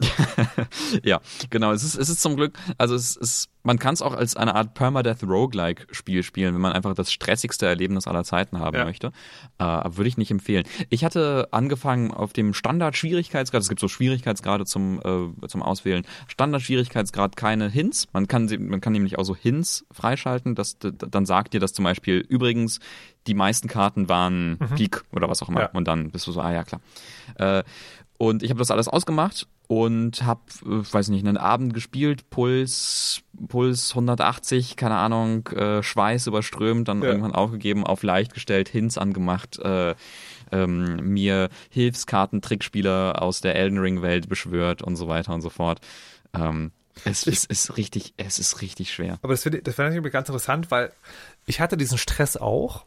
Speaker 2: [laughs]
Speaker 1: ja, genau. Es ist, es ist zum Glück, also es ist, man kann es auch als eine Art Permadeath Roguelike Spiel spielen, wenn man einfach das stressigste Erlebnis aller Zeiten haben ja. möchte. Äh, würde ich nicht empfehlen. Ich hatte angefangen auf dem Standard-Schwierigkeitsgrad, es gibt so Schwierigkeitsgrade zum, äh, zum Auswählen. Standard-Schwierigkeitsgrad keine Hints. Man kann, man kann nämlich auch so Hints freischalten. Das, dann sagt dir das zum Beispiel, übrigens, die meisten Karten waren mhm. Peak oder was auch immer. Ja. Und dann bist du so, ah ja, klar. Äh, und ich habe das alles ausgemacht und habe, äh, weiß nicht, einen Abend gespielt, Puls, Puls 180, keine Ahnung, äh, Schweiß überströmt, dann ja. irgendwann aufgegeben, auf leicht gestellt, Hints angemacht, äh, ähm, mir Hilfskarten, Trickspieler aus der Elden Ring Welt beschwört und so weiter und so fort. Ähm, Es, ich, es ist richtig, es ist richtig schwer.
Speaker 2: Aber das finde das find ich ganz interessant, weil ich hatte diesen Stress auch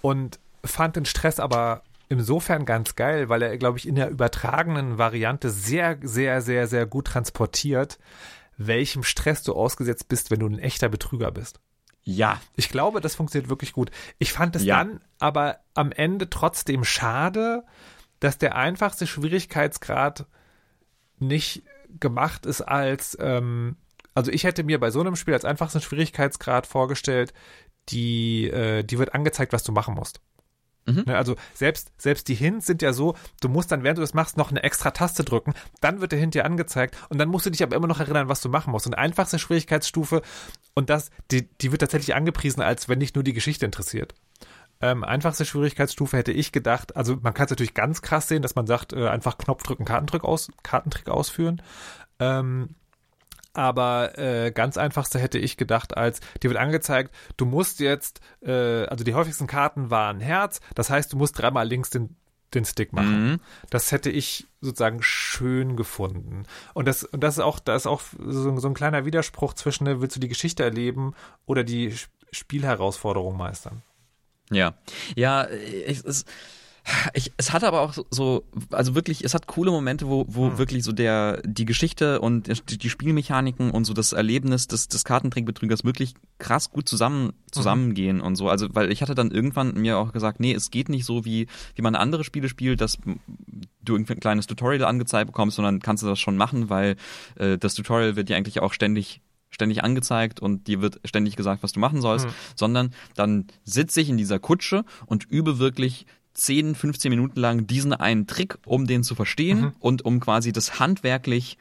Speaker 2: und fand den Stress aber insofern ganz geil, weil er, glaube ich, in der übertragenen Variante sehr, sehr, sehr, sehr gut transportiert, welchem Stress du ausgesetzt bist, wenn du ein echter Betrüger bist.
Speaker 1: Ja.
Speaker 2: Ich glaube, das funktioniert wirklich gut. Ich fand es ja. dann aber am Ende trotzdem schade, dass der einfachste Schwierigkeitsgrad nicht gemacht ist als, ähm, also ich hätte mir bei so einem Spiel als einfachsten Schwierigkeitsgrad vorgestellt, die, äh, die wird angezeigt, was du machen musst. Mhm. Ne, also selbst, selbst die Hints sind ja so, du musst dann, während du das machst, noch eine extra Taste drücken, dann wird der Hint dir angezeigt und dann musst du dich aber immer noch erinnern, was du machen musst. Und einfachste Schwierigkeitsstufe und das, die, die wird tatsächlich angepriesen, als wenn dich nur die Geschichte interessiert. Ähm, einfachste Schwierigkeitsstufe hätte ich gedacht, also man kann es natürlich ganz krass sehen, dass man sagt, äh, einfach Knopf drücken, Kartentrick aus, Kartentrick ausführen. Ähm, aber äh, ganz einfachste hätte ich gedacht, als dir wird angezeigt, du musst jetzt, äh, also die häufigsten Karten waren Herz, das heißt, du musst dreimal links den den Stick machen. Mhm. Das hätte ich sozusagen schön gefunden. Und das, und das ist auch, da ist auch so, so ein kleiner Widerspruch zwischen, ne, willst du die Geschichte erleben oder die Spielherausforderung meistern?
Speaker 1: Ja. Ja, es ist ich, es hat aber auch so, also wirklich, es hat coole Momente, wo, wo hm. wirklich so der, die Geschichte und die, die, Spielmechaniken und so das Erlebnis des, des Kartentrickbetrügers wirklich krass gut zusammen, zusammengehen mhm. und so. Also, weil ich hatte dann irgendwann mir auch gesagt, nee, es geht nicht so, wie, wie man andere Spiele spielt, dass du irgendwie ein kleines Tutorial angezeigt bekommst, sondern kannst du das schon machen, weil äh, das Tutorial wird dir eigentlich auch ständig ständig angezeigt und dir wird ständig gesagt, was du machen sollst, mhm. sondern dann sitze ich in dieser Kutsche und übe wirklich 10, 15 Minuten lang diesen einen Trick, um den zu verstehen mhm. und um quasi das handwerklich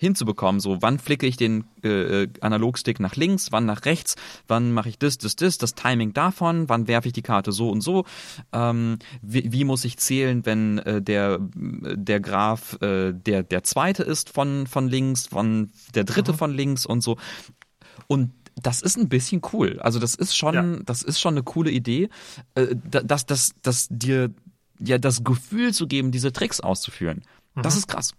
Speaker 1: hinzubekommen. So, wann flicke ich den äh, äh, Analogstick nach links, wann nach rechts, wann mache ich das, das, das, das Timing davon, wann werfe ich die Karte so und so, ähm, wie, wie muss ich zählen, wenn äh, der, der Graph äh, der, der zweite ist von, von links, wann der dritte mhm. von links und so. Und das ist ein bisschen cool. Also das ist schon, ja. das ist schon eine coole Idee, äh, dass, dass, dass dir ja das Gefühl zu geben, diese Tricks auszuführen. Mhm. Das ist krass.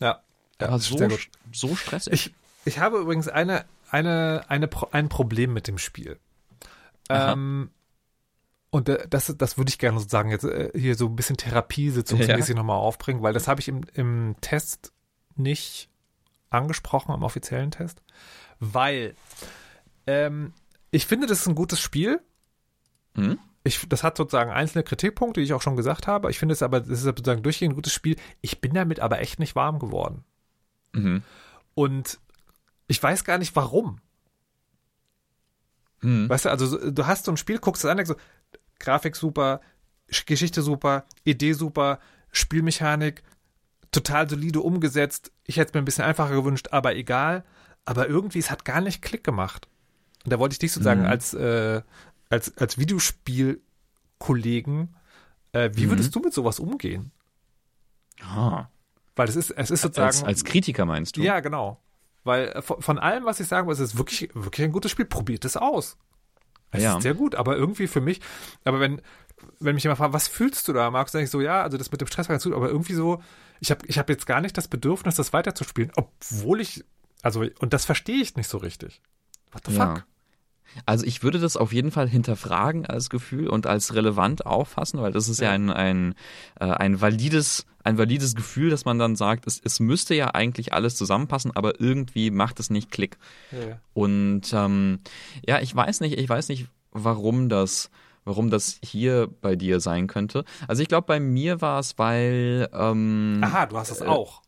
Speaker 2: Ja.
Speaker 1: ja Aber so, so stressig.
Speaker 2: Ich, ich habe übrigens eine, eine, eine, ein Problem mit dem Spiel. Ähm, und das, das würde ich gerne sozusagen jetzt äh, hier so ein bisschen Therapiesitzungsmäßig ja. nochmal aufbringen, weil das habe ich im, im Test nicht angesprochen, am offiziellen Test weil ähm, ich finde, das ist ein gutes Spiel. Mhm. Ich, das hat sozusagen einzelne Kritikpunkte, die ich auch schon gesagt habe. Ich finde es aber, das ist sozusagen durchgehend ein gutes Spiel. Ich bin damit aber echt nicht warm geworden. Mhm. Und ich weiß gar nicht warum. Mhm. Weißt du, also du hast so ein Spiel, guckst es an, denkst so, Grafik super, Geschichte super, Idee super, Spielmechanik total solide umgesetzt. Ich hätte es mir ein bisschen einfacher gewünscht, aber egal aber irgendwie, es hat gar nicht Klick gemacht. Und da wollte ich dich sozusagen mhm. als, äh, als, als Videospielkollegen, äh, wie mhm. würdest du mit sowas umgehen?
Speaker 1: Ah.
Speaker 2: Weil es ist, es ist sozusagen.
Speaker 1: Als, als Kritiker meinst du?
Speaker 2: Ja, genau. Weil äh, von, von allem, was ich sagen will, es ist wirklich, wirklich ein gutes Spiel. Probiert es aus. Es ja. ist sehr gut, aber irgendwie für mich, aber wenn, wenn mich jemand fragt, was fühlst du da, Markus, sage ich so, ja, also das mit dem Stress war ganz gut, aber irgendwie so, ich habe ich hab jetzt gar nicht das Bedürfnis, das weiterzuspielen, obwohl ich also, und das verstehe ich nicht so richtig. What the ja. fuck?
Speaker 1: Also ich würde das auf jeden Fall hinterfragen als Gefühl und als relevant auffassen, weil das ist ja, ja ein, ein, äh, ein valides, ein valides Gefühl, dass man dann sagt, es, es müsste ja eigentlich alles zusammenpassen, aber irgendwie macht es nicht Klick. Ja. Und ähm, ja, ich weiß nicht, ich weiß nicht, warum das, warum das hier bei dir sein könnte. Also ich glaube, bei mir war es, weil ähm,
Speaker 2: Aha, du hast es äh, auch.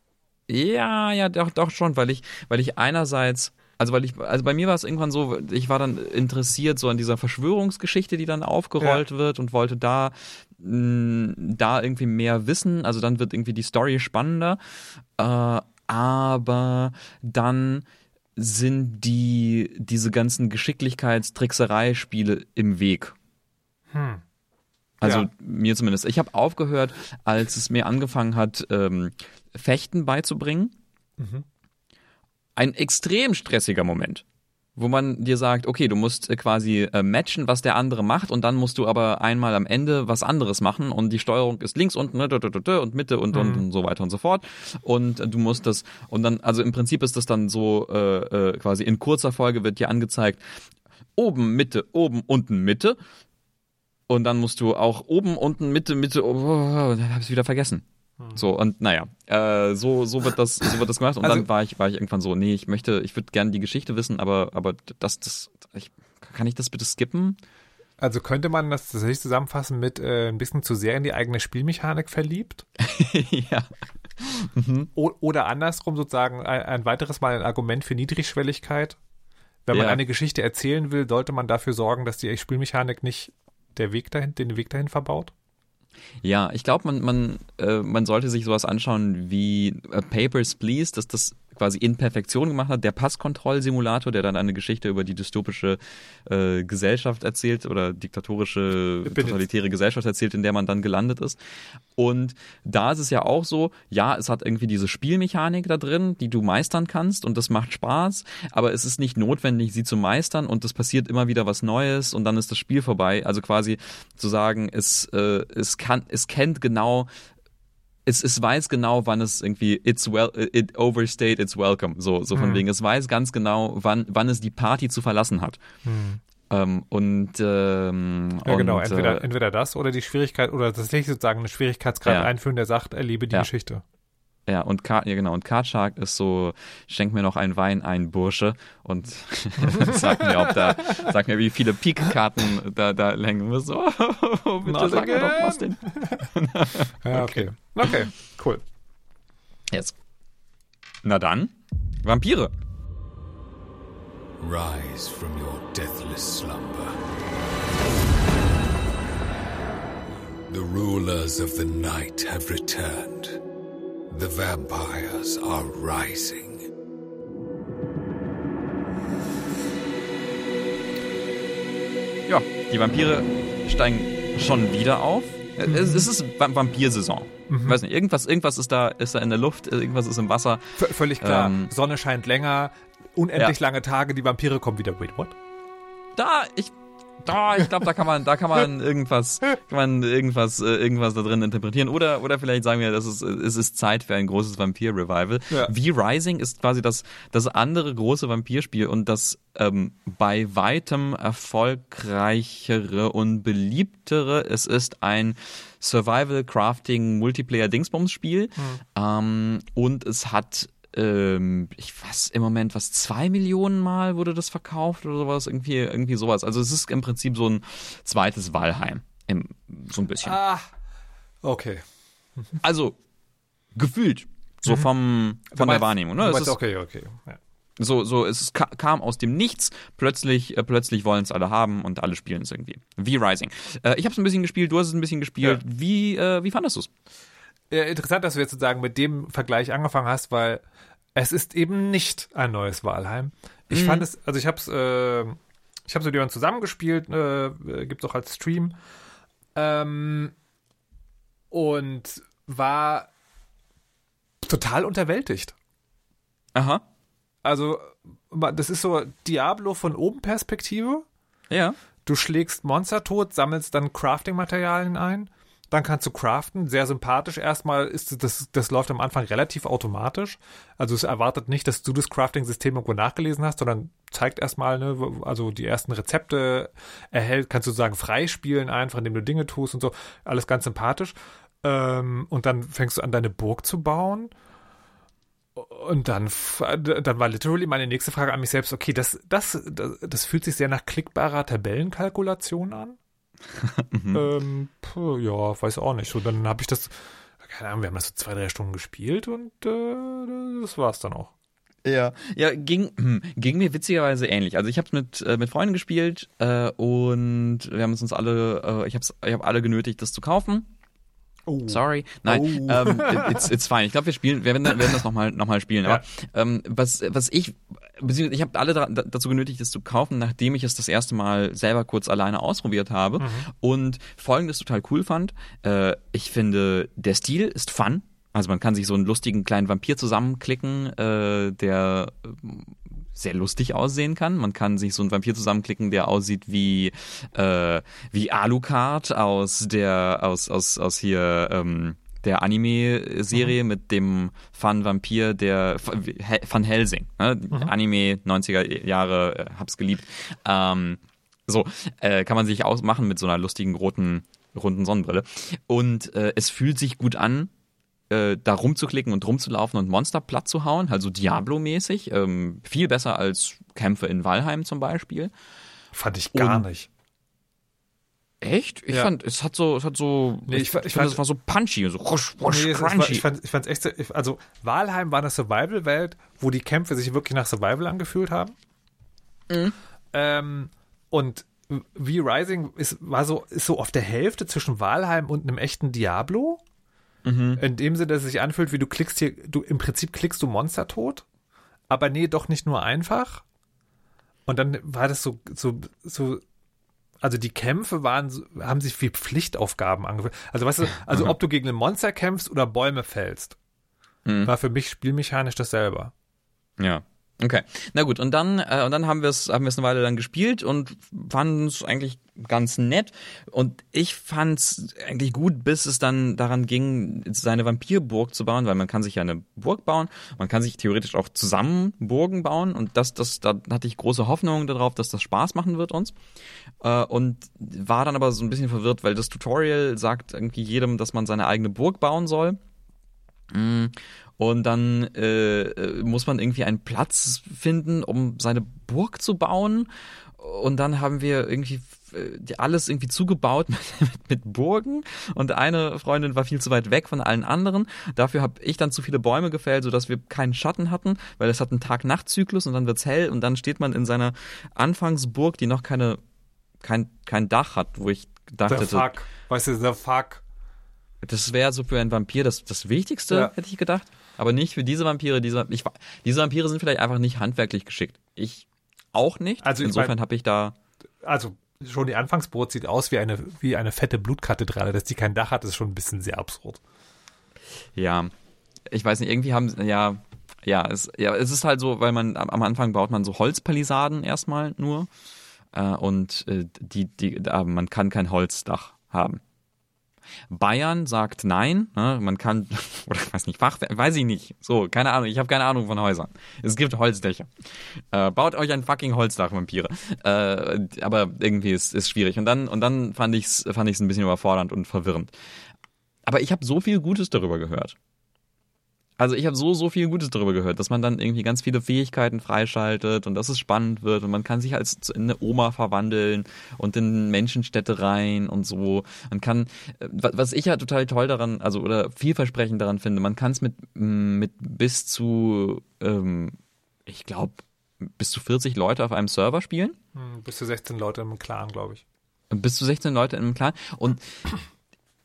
Speaker 1: Ja, ja, doch, doch schon, weil ich, weil ich einerseits, also weil ich, also bei mir war es irgendwann so, ich war dann interessiert so an dieser Verschwörungsgeschichte, die dann aufgerollt ja. wird und wollte da, mh, da irgendwie mehr wissen. Also dann wird irgendwie die Story spannender. Äh, aber dann sind die, diese ganzen Geschicklichkeitstrickserei-Spiele im Weg. Hm. Also ja. mir zumindest. Ich habe aufgehört, als es mir angefangen hat, ähm, Fechten beizubringen. Mhm. Ein extrem stressiger Moment. wo man dir sagt, okay, du musst äh, quasi äh, matchen, was der andere macht und dann musst du aber einmal am Ende was anderes machen und die Steuerung ist links unten ne, und Mitte und, und, mhm. und so weiter und so fort und du musst das und dann, also im Prinzip ist das dann so äh, äh, quasi in kurzer Folge wird dir angezeigt, oben, Mitte, oben, unten, Mitte und dann musst du auch oben, unten, Mitte, Mitte, oh, oh, oh, dann hab ich wieder vergessen. Hm. So, und naja, äh, so, so wird das, so wird das gemacht. Und also, dann war ich, war ich irgendwann so, nee, ich möchte, ich würde gerne die Geschichte wissen, aber, aber das, das, ich, kann ich das bitte skippen?
Speaker 2: Also könnte man das tatsächlich zusammenfassen mit äh, ein bisschen zu sehr in die eigene Spielmechanik verliebt? [laughs]
Speaker 1: ja.
Speaker 2: Mhm. oder andersrum sozusagen ein, ein, weiteres Mal ein Argument für Niedrigschwelligkeit. Wenn man ja. eine Geschichte erzählen will, sollte man dafür sorgen, dass die Spielmechanik nicht der Weg dahin, den Weg dahin verbaut?
Speaker 1: Ja, ich glaube, man, man, äh, man sollte sich sowas anschauen wie äh, Papers, Please, dass das quasi in Perfektion gemacht hat, der Passkontrollsimulator, der dann eine Geschichte über die dystopische äh, Gesellschaft erzählt oder diktatorische, totalitäre Gesellschaft erzählt, in der man dann gelandet ist. Und da ist es ja auch so, ja, es hat irgendwie diese Spielmechanik da drin, die du meistern kannst und das macht Spaß, aber es ist nicht notwendig, sie zu meistern und es passiert immer wieder was Neues und dann ist das Spiel vorbei. Also quasi zu sagen, es, äh, es kann, es kennt genau es, es weiß genau, wann es irgendwie it's well it overstayed its welcome so so von hm. wegen es weiß ganz genau, wann wann es die Party zu verlassen hat. Hm. Ähm, und ähm,
Speaker 2: ja genau, und, entweder äh, entweder das oder die Schwierigkeit oder tatsächlich sozusagen eine Schwierigkeitsgrad ja. einführen, der sagt, erlebe die ja. Geschichte.
Speaker 1: Ja, und Card, ja genau, und Card Shark ist so, schenk mir noch einen Wein, ein Bursche und [laughs] sag mir, ob da, sag mir, wie viele Peak-Karten da, da hängen müssen. Oh, oh, bitte Not sag again. mir doch was denn. [laughs]
Speaker 2: ja, okay. Okay, cool.
Speaker 1: Jetzt. Na dann, Vampire.
Speaker 4: Rise from your deathless slumber. The rulers of the night have returned. The vampires are rising.
Speaker 1: Ja, die Vampire steigen schon wieder auf. Mhm. Es, es ist Vampirsaison. Mhm. Weiß nicht, irgendwas, irgendwas ist da, ist da in der Luft, irgendwas ist im Wasser.
Speaker 2: V völlig klar. Ähm, Sonne scheint länger, unendlich ja. lange Tage, die Vampire kommen wieder. Wait, what?
Speaker 1: Da, ich da, ich glaube, da kann man, da kann man irgendwas, kann man irgendwas, äh, irgendwas da drin interpretieren. Oder, oder vielleicht sagen wir, das ist, es ist Zeit für ein großes Vampir-Revival. Ja. V-Rising ist quasi das, das andere große Vampirspiel und das ähm, bei weitem erfolgreichere und beliebtere. Es ist ein Survival Crafting Multiplayer Dingsbums Spiel mhm. ähm, und es hat ähm, ich weiß im Moment was zwei Millionen Mal wurde das verkauft oder sowas irgendwie irgendwie sowas. Also es ist im Prinzip so ein zweites Walheim, im, so ein bisschen.
Speaker 2: Ah, okay. [laughs]
Speaker 1: Also gefühlt so mhm. vom von meinst, der Wahrnehmung. Ne?
Speaker 2: Meinst, ist, okay, okay. Ja.
Speaker 1: So, so, es kam aus dem Nichts, plötzlich, äh, plötzlich wollen es alle haben und alle spielen es irgendwie. Wie Rising. Äh, ich habe es ein bisschen gespielt, du hast es ein bisschen gespielt. Ja. Wie, äh, wie fandest du es?
Speaker 2: Ja, interessant, dass du jetzt sozusagen mit dem Vergleich angefangen hast, weil es ist eben nicht ein neues Walheim. Ich mhm. fand es, also ich habe es, äh, ich habe es mit jemandem zusammengespielt, äh, gibt es auch als Stream ähm, und war total unterwältigt.
Speaker 1: Aha.
Speaker 2: Also das ist so Diablo von oben Perspektive.
Speaker 1: Ja.
Speaker 2: Du schlägst Monster tot, sammelst dann Crafting-Materialien ein dann kannst du craften. Sehr sympathisch. Erstmal ist das, das läuft am Anfang relativ automatisch. Also es erwartet nicht, dass du das Crafting-System irgendwo nachgelesen hast, sondern zeigt erstmal, ne, also die ersten Rezepte erhält, kannst du sagen, freispielen einfach, indem du Dinge tust und so. Alles ganz sympathisch. Ähm, und dann fängst du an, deine Burg zu bauen. Und dann, dann war literally meine nächste Frage an mich selbst, okay, das, das, das, das fühlt sich sehr nach klickbarer Tabellenkalkulation an. [laughs] mhm. ähm, ja, weiß auch nicht. So, dann habe ich das, keine Ahnung, wir haben das so zwei, drei Stunden gespielt und äh, das war's dann auch.
Speaker 1: Ja, ja, ging, hm, ging mir witzigerweise ähnlich. Also ich habe es mit, äh, mit Freunden gespielt äh, und wir haben es uns alle, äh, ich habe ich hab alle genötigt, das zu kaufen. Oh. Sorry. Nein, oh. ähm, it's, it's fine. Ich glaube, wir spielen, wir werden, werden das nochmal noch mal spielen. Ja. Aber ähm, was, was ich, ich habe alle da, dazu genötigt, das zu kaufen, nachdem ich es das erste Mal selber kurz alleine ausprobiert habe mhm. und folgendes total cool fand. Äh, ich finde, der Stil ist fun. Also man kann sich so einen lustigen kleinen Vampir zusammenklicken, äh, der sehr lustig aussehen kann. Man kann sich so einen Vampir zusammenklicken, der aussieht wie äh, wie Alucard aus der aus aus aus hier ähm, der Anime-Serie mhm. mit dem Fun-Vampir, der Van Helsing. Ne? Mhm. Anime 90er Jahre, äh, hab's geliebt. Ähm, so, äh, kann man sich ausmachen mit so einer lustigen roten, runden Sonnenbrille. Und äh, es fühlt sich gut an, äh, da rumzuklicken und rumzulaufen und Monster platt zu hauen, also Diablo-mäßig. Ähm, viel besser als Kämpfe in Valheim zum Beispiel.
Speaker 2: Fand ich gar und, nicht.
Speaker 1: Echt? Ich ja. fand, es hat so, es hat so,
Speaker 2: nee, ich, ich,
Speaker 1: ich
Speaker 2: fand,
Speaker 1: es war so punchy, so rusch, rusch,
Speaker 2: nee, crunchy. ich fand, ich fand's echt, also Walheim war eine Survival-Welt, wo die Kämpfe sich wirklich nach Survival angefühlt haben. Mhm. Ähm, und V-Rising ist, war so, ist so auf der Hälfte zwischen Walheim und einem echten Diablo. Mhm. In dem Sinne, dass es sich anfühlt, wie du klickst hier, du, im Prinzip klickst du Monster tot. Aber nee, doch nicht nur einfach. Und dann war das so, so, so also die Kämpfe waren, haben sich wie Pflichtaufgaben angefühlt. Also weißt du, also ob du gegen ein Monster kämpfst oder Bäume fällst, mhm. war für mich spielmechanisch dasselbe.
Speaker 1: Ja. Okay, na gut, und dann, äh, und dann haben wir es haben wir es eine Weile dann gespielt und fanden es eigentlich ganz nett. Und ich fand es eigentlich gut, bis es dann daran ging, seine Vampirburg zu bauen, weil man kann sich ja eine Burg bauen, man kann sich theoretisch auch zusammen Burgen bauen und das, das, da hatte ich große Hoffnungen darauf, dass das Spaß machen wird uns. Äh, und war dann aber so ein bisschen verwirrt, weil das Tutorial sagt irgendwie jedem, dass man seine eigene Burg bauen soll. Mm. Und dann äh, äh, muss man irgendwie einen Platz finden, um seine Burg zu bauen. Und dann haben wir irgendwie äh, alles irgendwie zugebaut [laughs] mit, mit, Burgen und eine Freundin war viel zu weit weg von allen anderen. Dafür habe ich dann zu viele Bäume gefällt, sodass wir keinen Schatten hatten, weil es hat einen Tag-Nacht-Zyklus und dann wird's hell und dann steht man in seiner Anfangsburg, die noch keine kein, kein Dach hat, wo ich dachte,
Speaker 2: the fuck, weißt du, the fuck.
Speaker 1: Das wäre so für einen Vampir das, das Wichtigste, ja. hätte ich gedacht. Aber nicht für diese Vampire. Diese, ich, diese Vampire sind vielleicht einfach nicht handwerklich geschickt. Ich auch nicht. Also Insofern habe ich da.
Speaker 2: Also schon die Anfangsbrot sieht aus wie eine, wie eine fette Blutkathedrale. Dass die kein Dach hat, ist schon ein bisschen sehr absurd.
Speaker 1: Ja. Ich weiß nicht, irgendwie haben, ja, ja, es, ja, es ist halt so, weil man am Anfang baut man so Holzpalisaden erstmal nur. Äh, und äh, die, die, man kann kein Holzdach haben. Bayern sagt nein, ne? man kann, [laughs] oder ich weiß nicht, Fach, weiß ich nicht. So, keine Ahnung, ich habe keine Ahnung von Häusern. Es gibt Holzdächer. Äh, baut euch ein fucking Holzdach, Vampire. Äh, aber irgendwie ist es schwierig. Und dann, und dann fand ich's, fand ich's ein bisschen überfordernd und verwirrend. Aber ich habe so viel Gutes darüber gehört. Also ich habe so, so viel Gutes darüber gehört, dass man dann irgendwie ganz viele Fähigkeiten freischaltet und dass es spannend wird und man kann sich als in eine Oma verwandeln und in Menschenstädte rein und so. Man kann, äh, was ich ja total toll daran, also oder vielversprechend daran finde, man kann es mit, mit bis zu, ähm, ich glaube, bis zu 40 Leute auf einem Server spielen.
Speaker 2: Hm, bis zu 16 Leute im Clan, glaube ich.
Speaker 1: Bis zu 16 Leute im Clan. Und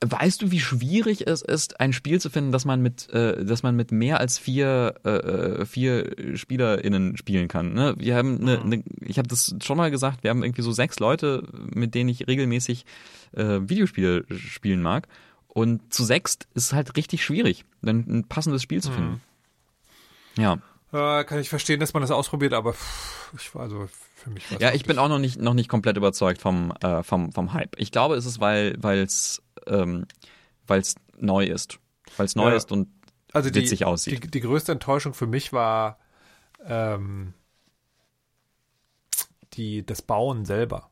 Speaker 1: Weißt du, wie schwierig es ist, ein Spiel zu finden, dass man mit, äh, dass man mit mehr als vier, äh, äh vier SpielerInnen spielen kann? Ne? Wir haben eine, mhm. eine ich habe das schon mal gesagt, wir haben irgendwie so sechs Leute, mit denen ich regelmäßig äh, Videospiele spielen mag. Und zu sechst ist halt richtig schwierig, ein, ein passendes Spiel zu finden. Mhm. Ja.
Speaker 2: Äh, kann ich verstehen, dass man das ausprobiert, aber ich war also für mich.
Speaker 1: Ja, ich bin auch noch nicht noch nicht komplett überzeugt vom äh, vom vom Hype. Ich glaube, es ist weil weil es ähm, weil es neu ist. Weil es neu ja. ist und also witzig
Speaker 2: die,
Speaker 1: aussieht.
Speaker 2: Die, die größte Enttäuschung für mich war ähm, die, das Bauen selber.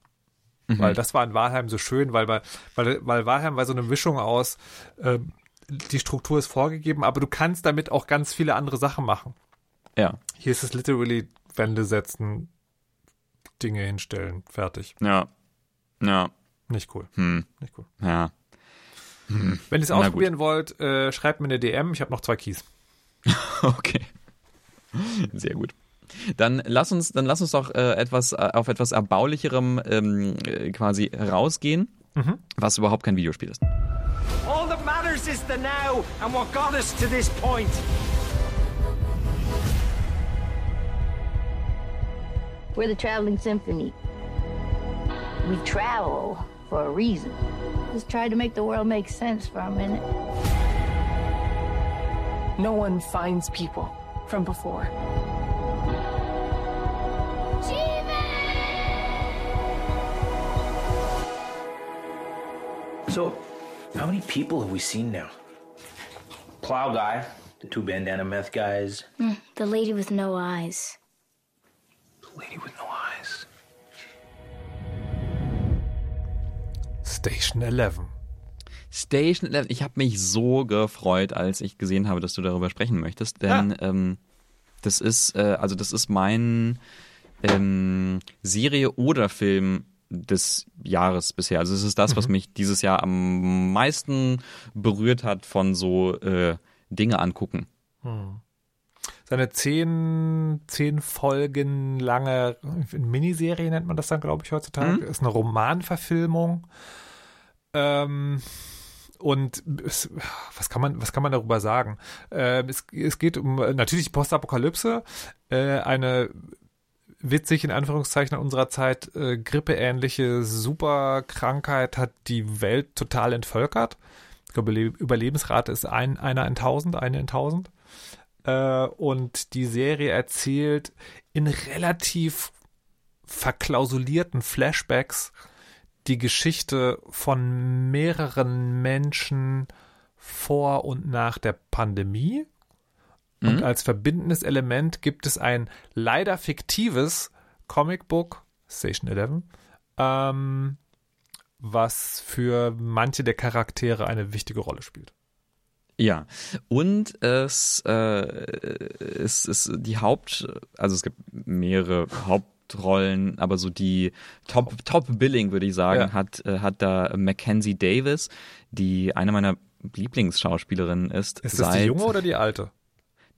Speaker 2: Mhm. Weil das war in Walheim so schön, weil, weil, weil, Walheim war so eine Mischung aus, äh, die Struktur ist vorgegeben, aber du kannst damit auch ganz viele andere Sachen machen.
Speaker 1: Ja.
Speaker 2: Hier ist es literally Wände setzen, Dinge hinstellen, fertig.
Speaker 1: Ja. Ja.
Speaker 2: Nicht cool.
Speaker 1: Hm.
Speaker 2: Nicht cool.
Speaker 1: Ja.
Speaker 2: Hm. Wenn ihr es ausprobieren wollt, äh, schreibt mir eine DM. Ich habe noch zwei Keys. [laughs]
Speaker 1: okay. Sehr gut. Dann lass uns, dann lass uns doch äh, etwas äh, auf etwas erbaulicherem ähm, äh, quasi rausgehen, mhm. was überhaupt kein Videospiel ist. All that matters is the now and what got us to this point. We're the traveling symphony. We travel for a reason. Just try to make the world make sense for a minute. No one finds people from before.
Speaker 5: So, how many people have we seen now? Plow guy, the two bandana meth guys,
Speaker 6: mm, the lady with no eyes.
Speaker 5: The lady with no eyes.
Speaker 2: Station 11.
Speaker 1: Station 11. Ich habe mich so gefreut, als ich gesehen habe, dass du darüber sprechen möchtest, denn ja. ähm, das ist äh, also das ist mein ähm, Serie oder Film des Jahres bisher. Also es ist das, was mhm. mich dieses Jahr am meisten berührt hat von so äh, Dinge angucken. Hm.
Speaker 2: Seine zehn, zehn Folgen lange Miniserie nennt man das dann, glaube ich, heutzutage. Mhm. Ist eine Romanverfilmung. Ähm, und es, was kann man, was kann man darüber sagen? Äh, es, es geht um natürlich Postapokalypse, äh, eine witzig in Anführungszeichen in unserer Zeit äh, grippeähnliche Superkrankheit hat die Welt total entvölkert. Ich glaube, Überlebensrate ist ein, einer in tausend, eine in tausend. Äh, und die Serie erzählt in relativ verklausulierten Flashbacks die Geschichte von mehreren Menschen vor und nach der Pandemie und mhm. als verbindendes Element gibt es ein leider fiktives Comicbook, Station 11, ähm, was für manche der Charaktere eine wichtige Rolle spielt.
Speaker 1: Ja, und es, äh, es ist die Haupt, also es gibt mehrere Hauptrollen, aber so die Top, Top Billing, würde ich sagen, ja. hat, äh, hat da Mackenzie Davis, die eine meiner Lieblingsschauspielerinnen ist.
Speaker 2: Ist das die junge oder die alte?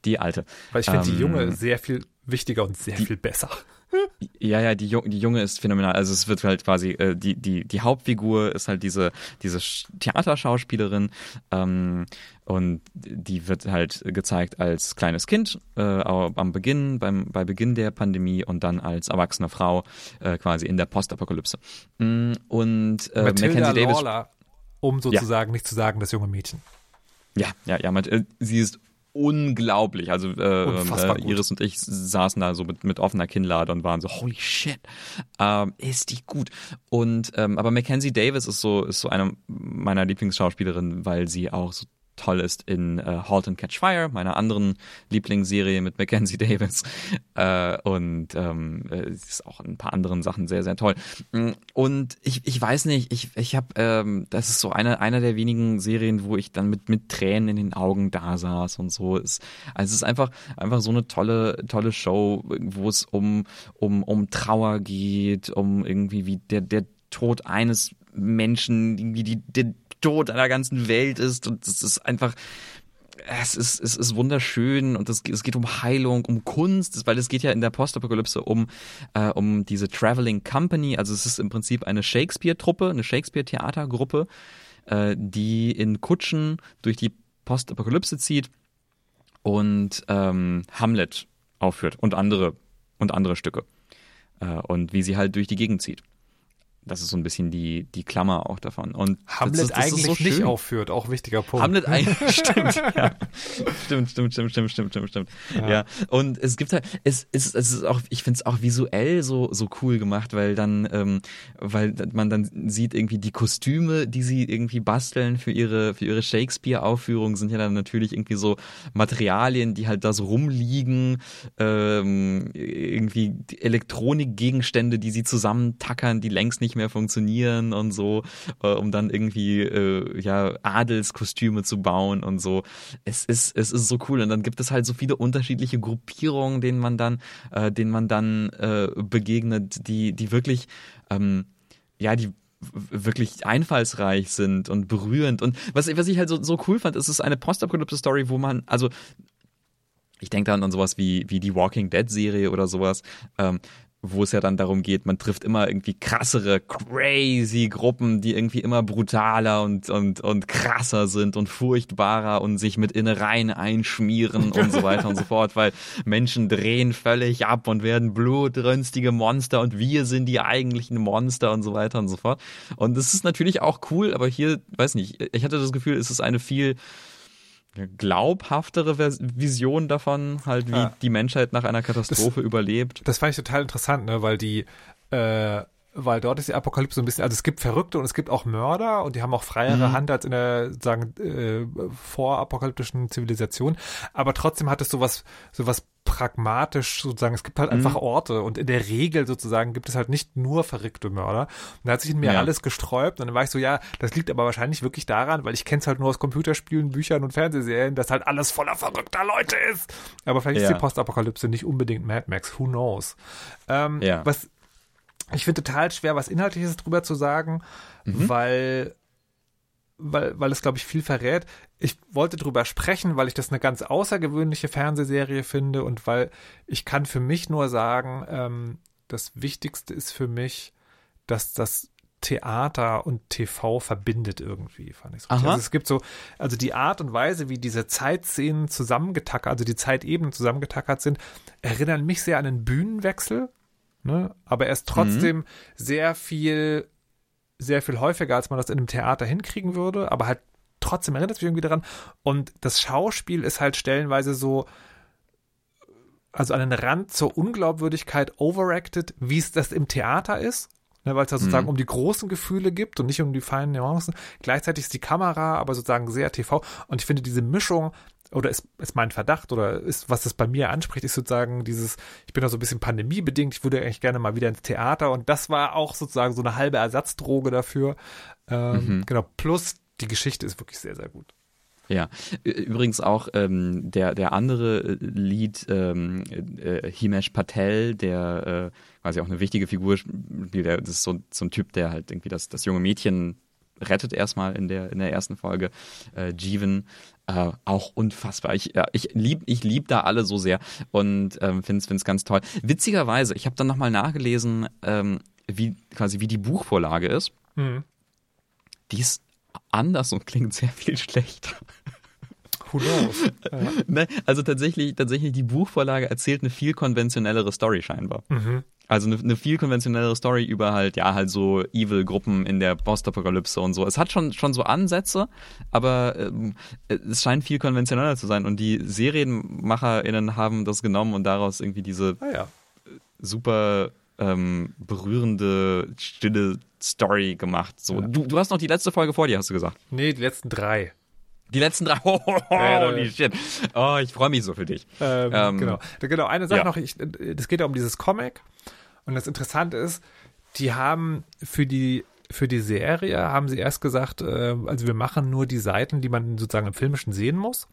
Speaker 1: Die alte.
Speaker 2: Weil ich finde ähm, die junge sehr viel wichtiger und sehr die, viel besser.
Speaker 1: Ja, ja, die, die Junge ist phänomenal. Also es wird halt quasi, äh, die, die, die Hauptfigur ist halt diese, diese Theaterschauspielerin ähm, und die wird halt gezeigt als kleines Kind äh, am Beginn, beim, bei Beginn der Pandemie und dann als erwachsene Frau äh, quasi in der Postapokalypse. Mm, und
Speaker 2: äh, Mackenzie Davis. Lawler, um sozusagen ja. nicht zu sagen, das junge Mädchen.
Speaker 1: Ja, ja, ja, äh, sie ist unglaublich. Also äh, äh, Iris und ich saßen da so mit, mit offener Kinnlade und waren so, holy shit, ähm, ist die gut. Und ähm, aber Mackenzie Davis ist so, ist so eine meiner Lieblingsschauspielerinnen, weil sie auch so toll ist in äh, Halt and Catch Fire, meiner anderen Lieblingsserie mit Mackenzie [laughs] Davis. Äh, und ähm, äh, ist auch in ein paar anderen Sachen sehr, sehr toll. Mm, und ich, ich weiß nicht, ich, ich habe, ähm, das ist so eine, einer der wenigen Serien, wo ich dann mit, mit Tränen in den Augen da saß und so. Ist, also es ist einfach, einfach so eine tolle, tolle Show, wo es um, um, um Trauer geht, um irgendwie wie der, der Tod eines Menschen, irgendwie die, die, Tod einer ganzen Welt ist und es ist einfach es ist, es ist wunderschön und es, es geht um Heilung, um Kunst, weil es geht ja in der Postapokalypse um, äh, um diese Traveling Company, also es ist im Prinzip eine Shakespeare-Truppe, eine Shakespeare-Theatergruppe, äh, die in Kutschen durch die Postapokalypse zieht und ähm, Hamlet aufführt und andere und andere Stücke äh, und wie sie halt durch die Gegend zieht das ist so ein bisschen die, die Klammer auch davon. Und
Speaker 2: Hamlet
Speaker 1: das,
Speaker 2: das eigentlich so nicht aufführt, auch wichtiger Punkt.
Speaker 1: Hamlet eigentlich, [laughs] stimmt, ja. Stimmt, stimmt, stimmt, stimmt, stimmt, stimmt, stimmt. Ja. ja. Und es gibt halt, es, es, es ist auch, ich finde es auch visuell so, so cool gemacht, weil dann, ähm, weil man dann sieht irgendwie die Kostüme, die sie irgendwie basteln für ihre, für ihre Shakespeare-Aufführung sind ja dann natürlich irgendwie so Materialien, die halt da so rumliegen, ähm, irgendwie Elektronikgegenstände, die sie zusammentackern, die längst nicht nicht mehr funktionieren und so, äh, um dann irgendwie äh, ja Adelskostüme zu bauen und so. Es ist es ist so cool und dann gibt es halt so viele unterschiedliche Gruppierungen, denen man dann äh, denen man dann äh, begegnet, die die wirklich ähm, ja die wirklich einfallsreich sind und berührend. Und was, was ich halt so, so cool fand, ist es ist eine Postapokalypse-Story, wo man, also ich denke dann an sowas wie, wie die Walking Dead Serie oder sowas, ähm, wo es ja dann darum geht, man trifft immer irgendwie krassere, crazy Gruppen, die irgendwie immer brutaler und, und, und krasser sind und furchtbarer und sich mit Innereien einschmieren und so weiter und so [laughs] fort, weil Menschen drehen völlig ab und werden blutrünstige Monster und wir sind die eigentlichen Monster und so weiter und so fort. Und das ist natürlich auch cool, aber hier, weiß nicht, ich hatte das Gefühl, es ist eine viel glaubhaftere Vision davon, halt wie ja. die Menschheit nach einer Katastrophe
Speaker 2: das,
Speaker 1: überlebt.
Speaker 2: Das fand ich total interessant, ne, weil die äh, weil dort ist die Apokalypse so ein bisschen, also es gibt Verrückte und es gibt auch Mörder und die haben auch freiere
Speaker 1: Mhm.
Speaker 2: Hand als in der, sagen, äh, vorapokalyptischen Zivilisation, aber trotzdem hat es sowas, sowas pragmatisch sozusagen, es gibt halt einfach Orte und in der Regel sozusagen gibt es halt nicht nur verrückte Mörder. Und da hat sich in mir
Speaker 1: Ja.
Speaker 2: alles gesträubt und dann war ich so, ja, das liegt aber wahrscheinlich wirklich daran, weil ich kenne es halt nur aus Computerspielen, Büchern und Fernsehserien, dass halt alles voller verrückter Leute ist. Aber vielleicht ist
Speaker 1: Ja.
Speaker 2: die Postapokalypse nicht unbedingt Mad Max, who knows. Ähm,
Speaker 1: Ja.
Speaker 2: Was ich finde total schwer, was Inhaltliches drüber zu sagen, weil, weil, weil es, glaube ich, viel verrät. Ich wollte drüber sprechen, weil ich das eine ganz außergewöhnliche Fernsehserie finde und weil ich kann für mich nur sagen, ähm, das Wichtigste ist für mich, dass das Theater und TV verbindet irgendwie, fand ich so. Also es gibt so, also die Art und Weise, wie diese Zeitszenen zusammengetackert, also die Zeitebenen zusammengetackert sind, erinnern mich sehr an einen Bühnenwechsel, ne? aber er ist trotzdem sehr viel, sehr viel häufiger, als man das in einem Theater hinkriegen würde, aber halt trotzdem erinnert es mich irgendwie daran. Und das Schauspiel ist halt stellenweise so, also an den Rand zur Unglaubwürdigkeit overacted, wie es das im Theater ist. Ne, weil es ja sozusagen um die großen Gefühle gibt und nicht um die feinen Nuancen. Gleichzeitig ist die Kamera aber sozusagen sehr TV. Und ich finde diese Mischung, oder ist, ist mein Verdacht, oder ist, was es bei mir anspricht, ist sozusagen dieses, ich bin da so ein bisschen pandemiebedingt, ich würde eigentlich gerne mal wieder ins Theater und das war auch sozusagen so eine halbe Ersatzdroge dafür. Ähm, Genau, plus die Geschichte ist wirklich sehr, sehr gut.
Speaker 1: Ja, übrigens auch ähm, der, der andere äh, Lead, ähm, äh, Himesh Patel, der äh, quasi auch eine wichtige Figur spielt, der, das ist so, so ein Typ, der halt irgendwie das, das junge Mädchen rettet erstmal in der, in der ersten Folge, äh, Jeevan, äh, auch unfassbar. Ich, ja, ich lieb, ich lieb da alle so sehr und ähm, finde es ganz toll. Witzigerweise, ich habe dann nochmal nachgelesen, ähm, wie quasi wie die Buchvorlage ist. Die ist anders und klingt sehr viel schlechter.
Speaker 2: Who knows? [laughs] ja.
Speaker 1: Ne? Also tatsächlich, tatsächlich die Buchvorlage erzählt eine viel konventionellere Story scheinbar. Also eine, eine viel konventionellere Story über halt, ja, halt so Evil-Gruppen in der Postapokalypse und so. Es hat schon, schon so Ansätze, aber ähm, es scheint viel konventioneller zu sein. Und die SerienmacherInnen haben das genommen und daraus irgendwie diese
Speaker 2: Ah ja.
Speaker 1: super ähm, berührende, stille Story gemacht. So, du, du hast noch die letzte Folge vor dir, hast du gesagt.
Speaker 2: Nee, die letzten drei.
Speaker 1: Die letzten drei. Oh, oh, oh, holy shit. Oh, ich freue mich so für dich.
Speaker 2: Ähm,
Speaker 1: Ähm,
Speaker 2: genau. Da- Genau, eine Sache
Speaker 1: ja.
Speaker 2: noch, ich, das geht ja um dieses Comic. Und das Interessante ist, die haben für die für die Serie haben sie erst gesagt, äh, also wir machen nur die Seiten, die man sozusagen im Filmischen sehen muss.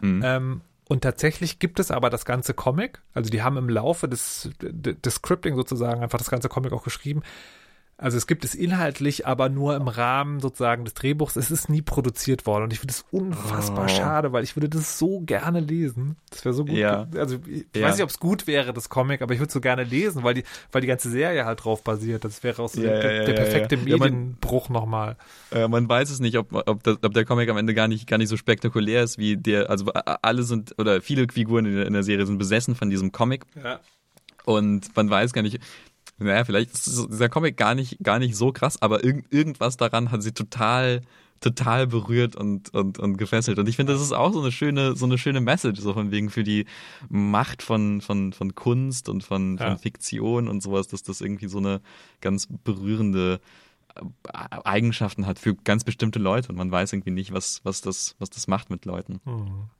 Speaker 1: Mhm.
Speaker 2: Ähm, und tatsächlich gibt es aber das ganze Comic. Also die haben im Laufe des, des Scripting sozusagen einfach das ganze Comic auch geschrieben. Also es gibt es inhaltlich, aber nur im Rahmen sozusagen des Drehbuchs. Es ist nie produziert worden und ich finde es unfassbar
Speaker 1: Oh.
Speaker 2: schade, weil ich würde das so gerne lesen. Das wäre so gut.
Speaker 1: Ja.
Speaker 2: Also ich
Speaker 1: Ja.
Speaker 2: weiß nicht, ob es gut wäre, das Comic, aber ich würde es so gerne lesen, weil die, weil die ganze Serie halt drauf basiert. Das wäre auch so
Speaker 1: Ja,
Speaker 2: der, der perfekte Medienbruch nochmal.
Speaker 1: Äh, man weiß es nicht, ob, ob, das, ob der Comic am Ende gar nicht, gar nicht so spektakulär ist wie der, also alle sind, oder viele Figuren in der, in der Serie sind besessen von diesem Comic
Speaker 2: Ja.
Speaker 1: und man weiß gar nicht, naja, vielleicht ist dieser Comic gar nicht, gar nicht so krass, aber irgend, irgendwas daran hat sie total, total berührt und, und, und gefesselt. Und ich finde, das ist auch so eine schöne, so eine schöne Message, so von wegen für die Macht von, von, von Kunst und von,
Speaker 2: Ja.
Speaker 1: von Fiktion und sowas, dass das irgendwie so eine ganz berührende äh, Eigenschaften hat für ganz bestimmte Leute und man weiß irgendwie nicht, was, was, das, was das macht mit Leuten.
Speaker 2: Mhm.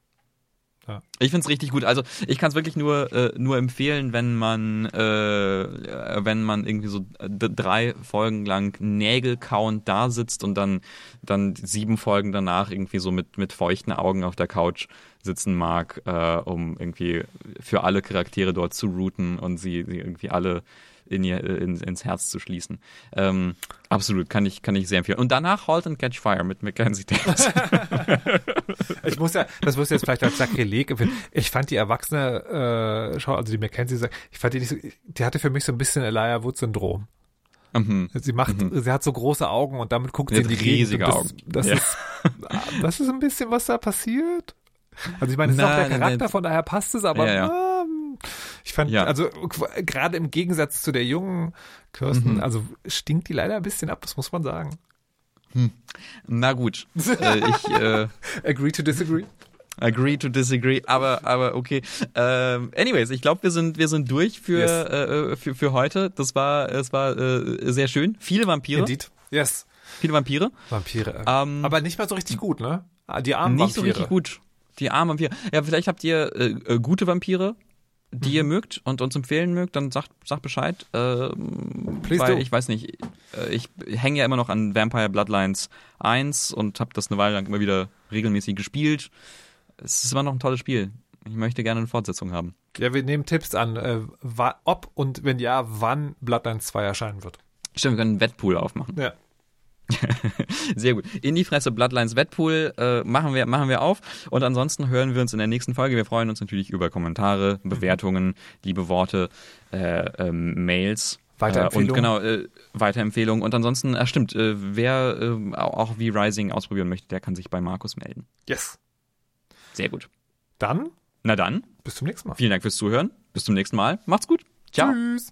Speaker 2: Ja.
Speaker 1: Ich find's richtig gut. Also ich kann es wirklich nur, äh, nur empfehlen, wenn man, äh, wenn man irgendwie so d- drei Folgen lang Nägelkauend da sitzt und dann, dann sieben Folgen danach irgendwie so mit, mit feuchten Augen auf der Couch sitzen mag, äh, um irgendwie für alle Charaktere dort zu routen und sie, sie irgendwie alle in ihr, in, ins Herz zu schließen. Ähm, absolut, kann ich, kann ich sehr empfehlen. Und danach Halt and Catch Fire mit Mackenzie Davis. [laughs]
Speaker 2: Ich muss ja, das du jetzt vielleicht als Sakrileg empfinden. Ich fand die Erwachsene, äh, schau, also die Mackenzie ich fand die nicht so, die hatte für mich so ein bisschen Elijah Wood Syndrom.
Speaker 1: mhm.
Speaker 2: Sie macht, sie hat so große Augen und damit guckt
Speaker 1: Sie
Speaker 2: in die Gegend.
Speaker 1: riesige
Speaker 2: das,
Speaker 1: Augen.
Speaker 2: Das
Speaker 1: Ja.
Speaker 2: ist, das ist ein bisschen, was da passiert. Also ich meine, es ist auch der Charakter, von daher passt es, aber
Speaker 1: Ja, ja.
Speaker 2: Ich fand,
Speaker 1: Ja.
Speaker 2: also gerade im Gegensatz zu der jungen Kirsten,
Speaker 1: Mhm.
Speaker 2: also stinkt die leider ein bisschen ab, das muss man sagen.
Speaker 1: Na gut. äh, ich, äh, [laughs]
Speaker 2: Agree to disagree.
Speaker 1: Agree to disagree, aber, aber okay. Ähm, anyways, ich glaube, wir sind, wir sind durch für, yes. äh, für, für heute. Das war, es war äh, sehr schön. Viele Vampire.
Speaker 2: Indeed. Yes.
Speaker 1: Viele Vampire.
Speaker 2: Vampire. Ähm, aber nicht mal so richtig gut, ne? Ah, die armen
Speaker 1: nicht
Speaker 2: Vampire.
Speaker 1: Nicht so richtig gut. Die armen Vampire. Ja, vielleicht habt ihr äh, äh, gute Vampire, die mhm. ihr mögt und uns empfehlen mögt, dann sagt, sagt Bescheid. Ähm, weil do. ich weiß nicht, äh, ich hänge ja immer noch an Vampire Bloodlines 1 und habe das eine Weile lang immer wieder regelmäßig gespielt. Es ist immer noch ein tolles Spiel. Ich möchte gerne eine Fortsetzung haben.
Speaker 2: Ja, wir nehmen Tipps an, äh, ob und wenn ja, wann Bloodlines 2 erscheinen wird.
Speaker 1: Stimmt, wir können einen Wettpool aufmachen.
Speaker 2: Ja. [laughs]
Speaker 1: Sehr gut. In die Fresse Bloodlines Wettpool äh, machen wir machen wir auf und ansonsten hören wir uns in der nächsten Folge. Wir freuen uns natürlich über Kommentare, Bewertungen, liebe Worte, äh, ähm, Mails.
Speaker 2: Weiterempfehlungen.
Speaker 1: Äh, und genau, äh, Weiterempfehlungen. Und ansonsten, äh, stimmt, äh, wer äh, auch wie Rising ausprobieren möchte, der kann sich bei Markus melden.
Speaker 2: Yes.
Speaker 1: Sehr gut.
Speaker 2: Dann?
Speaker 1: Na dann.
Speaker 2: Bis zum nächsten Mal.
Speaker 1: Vielen Dank fürs Zuhören. Bis zum nächsten Mal. Macht's gut. Ciao.
Speaker 2: Tschüss.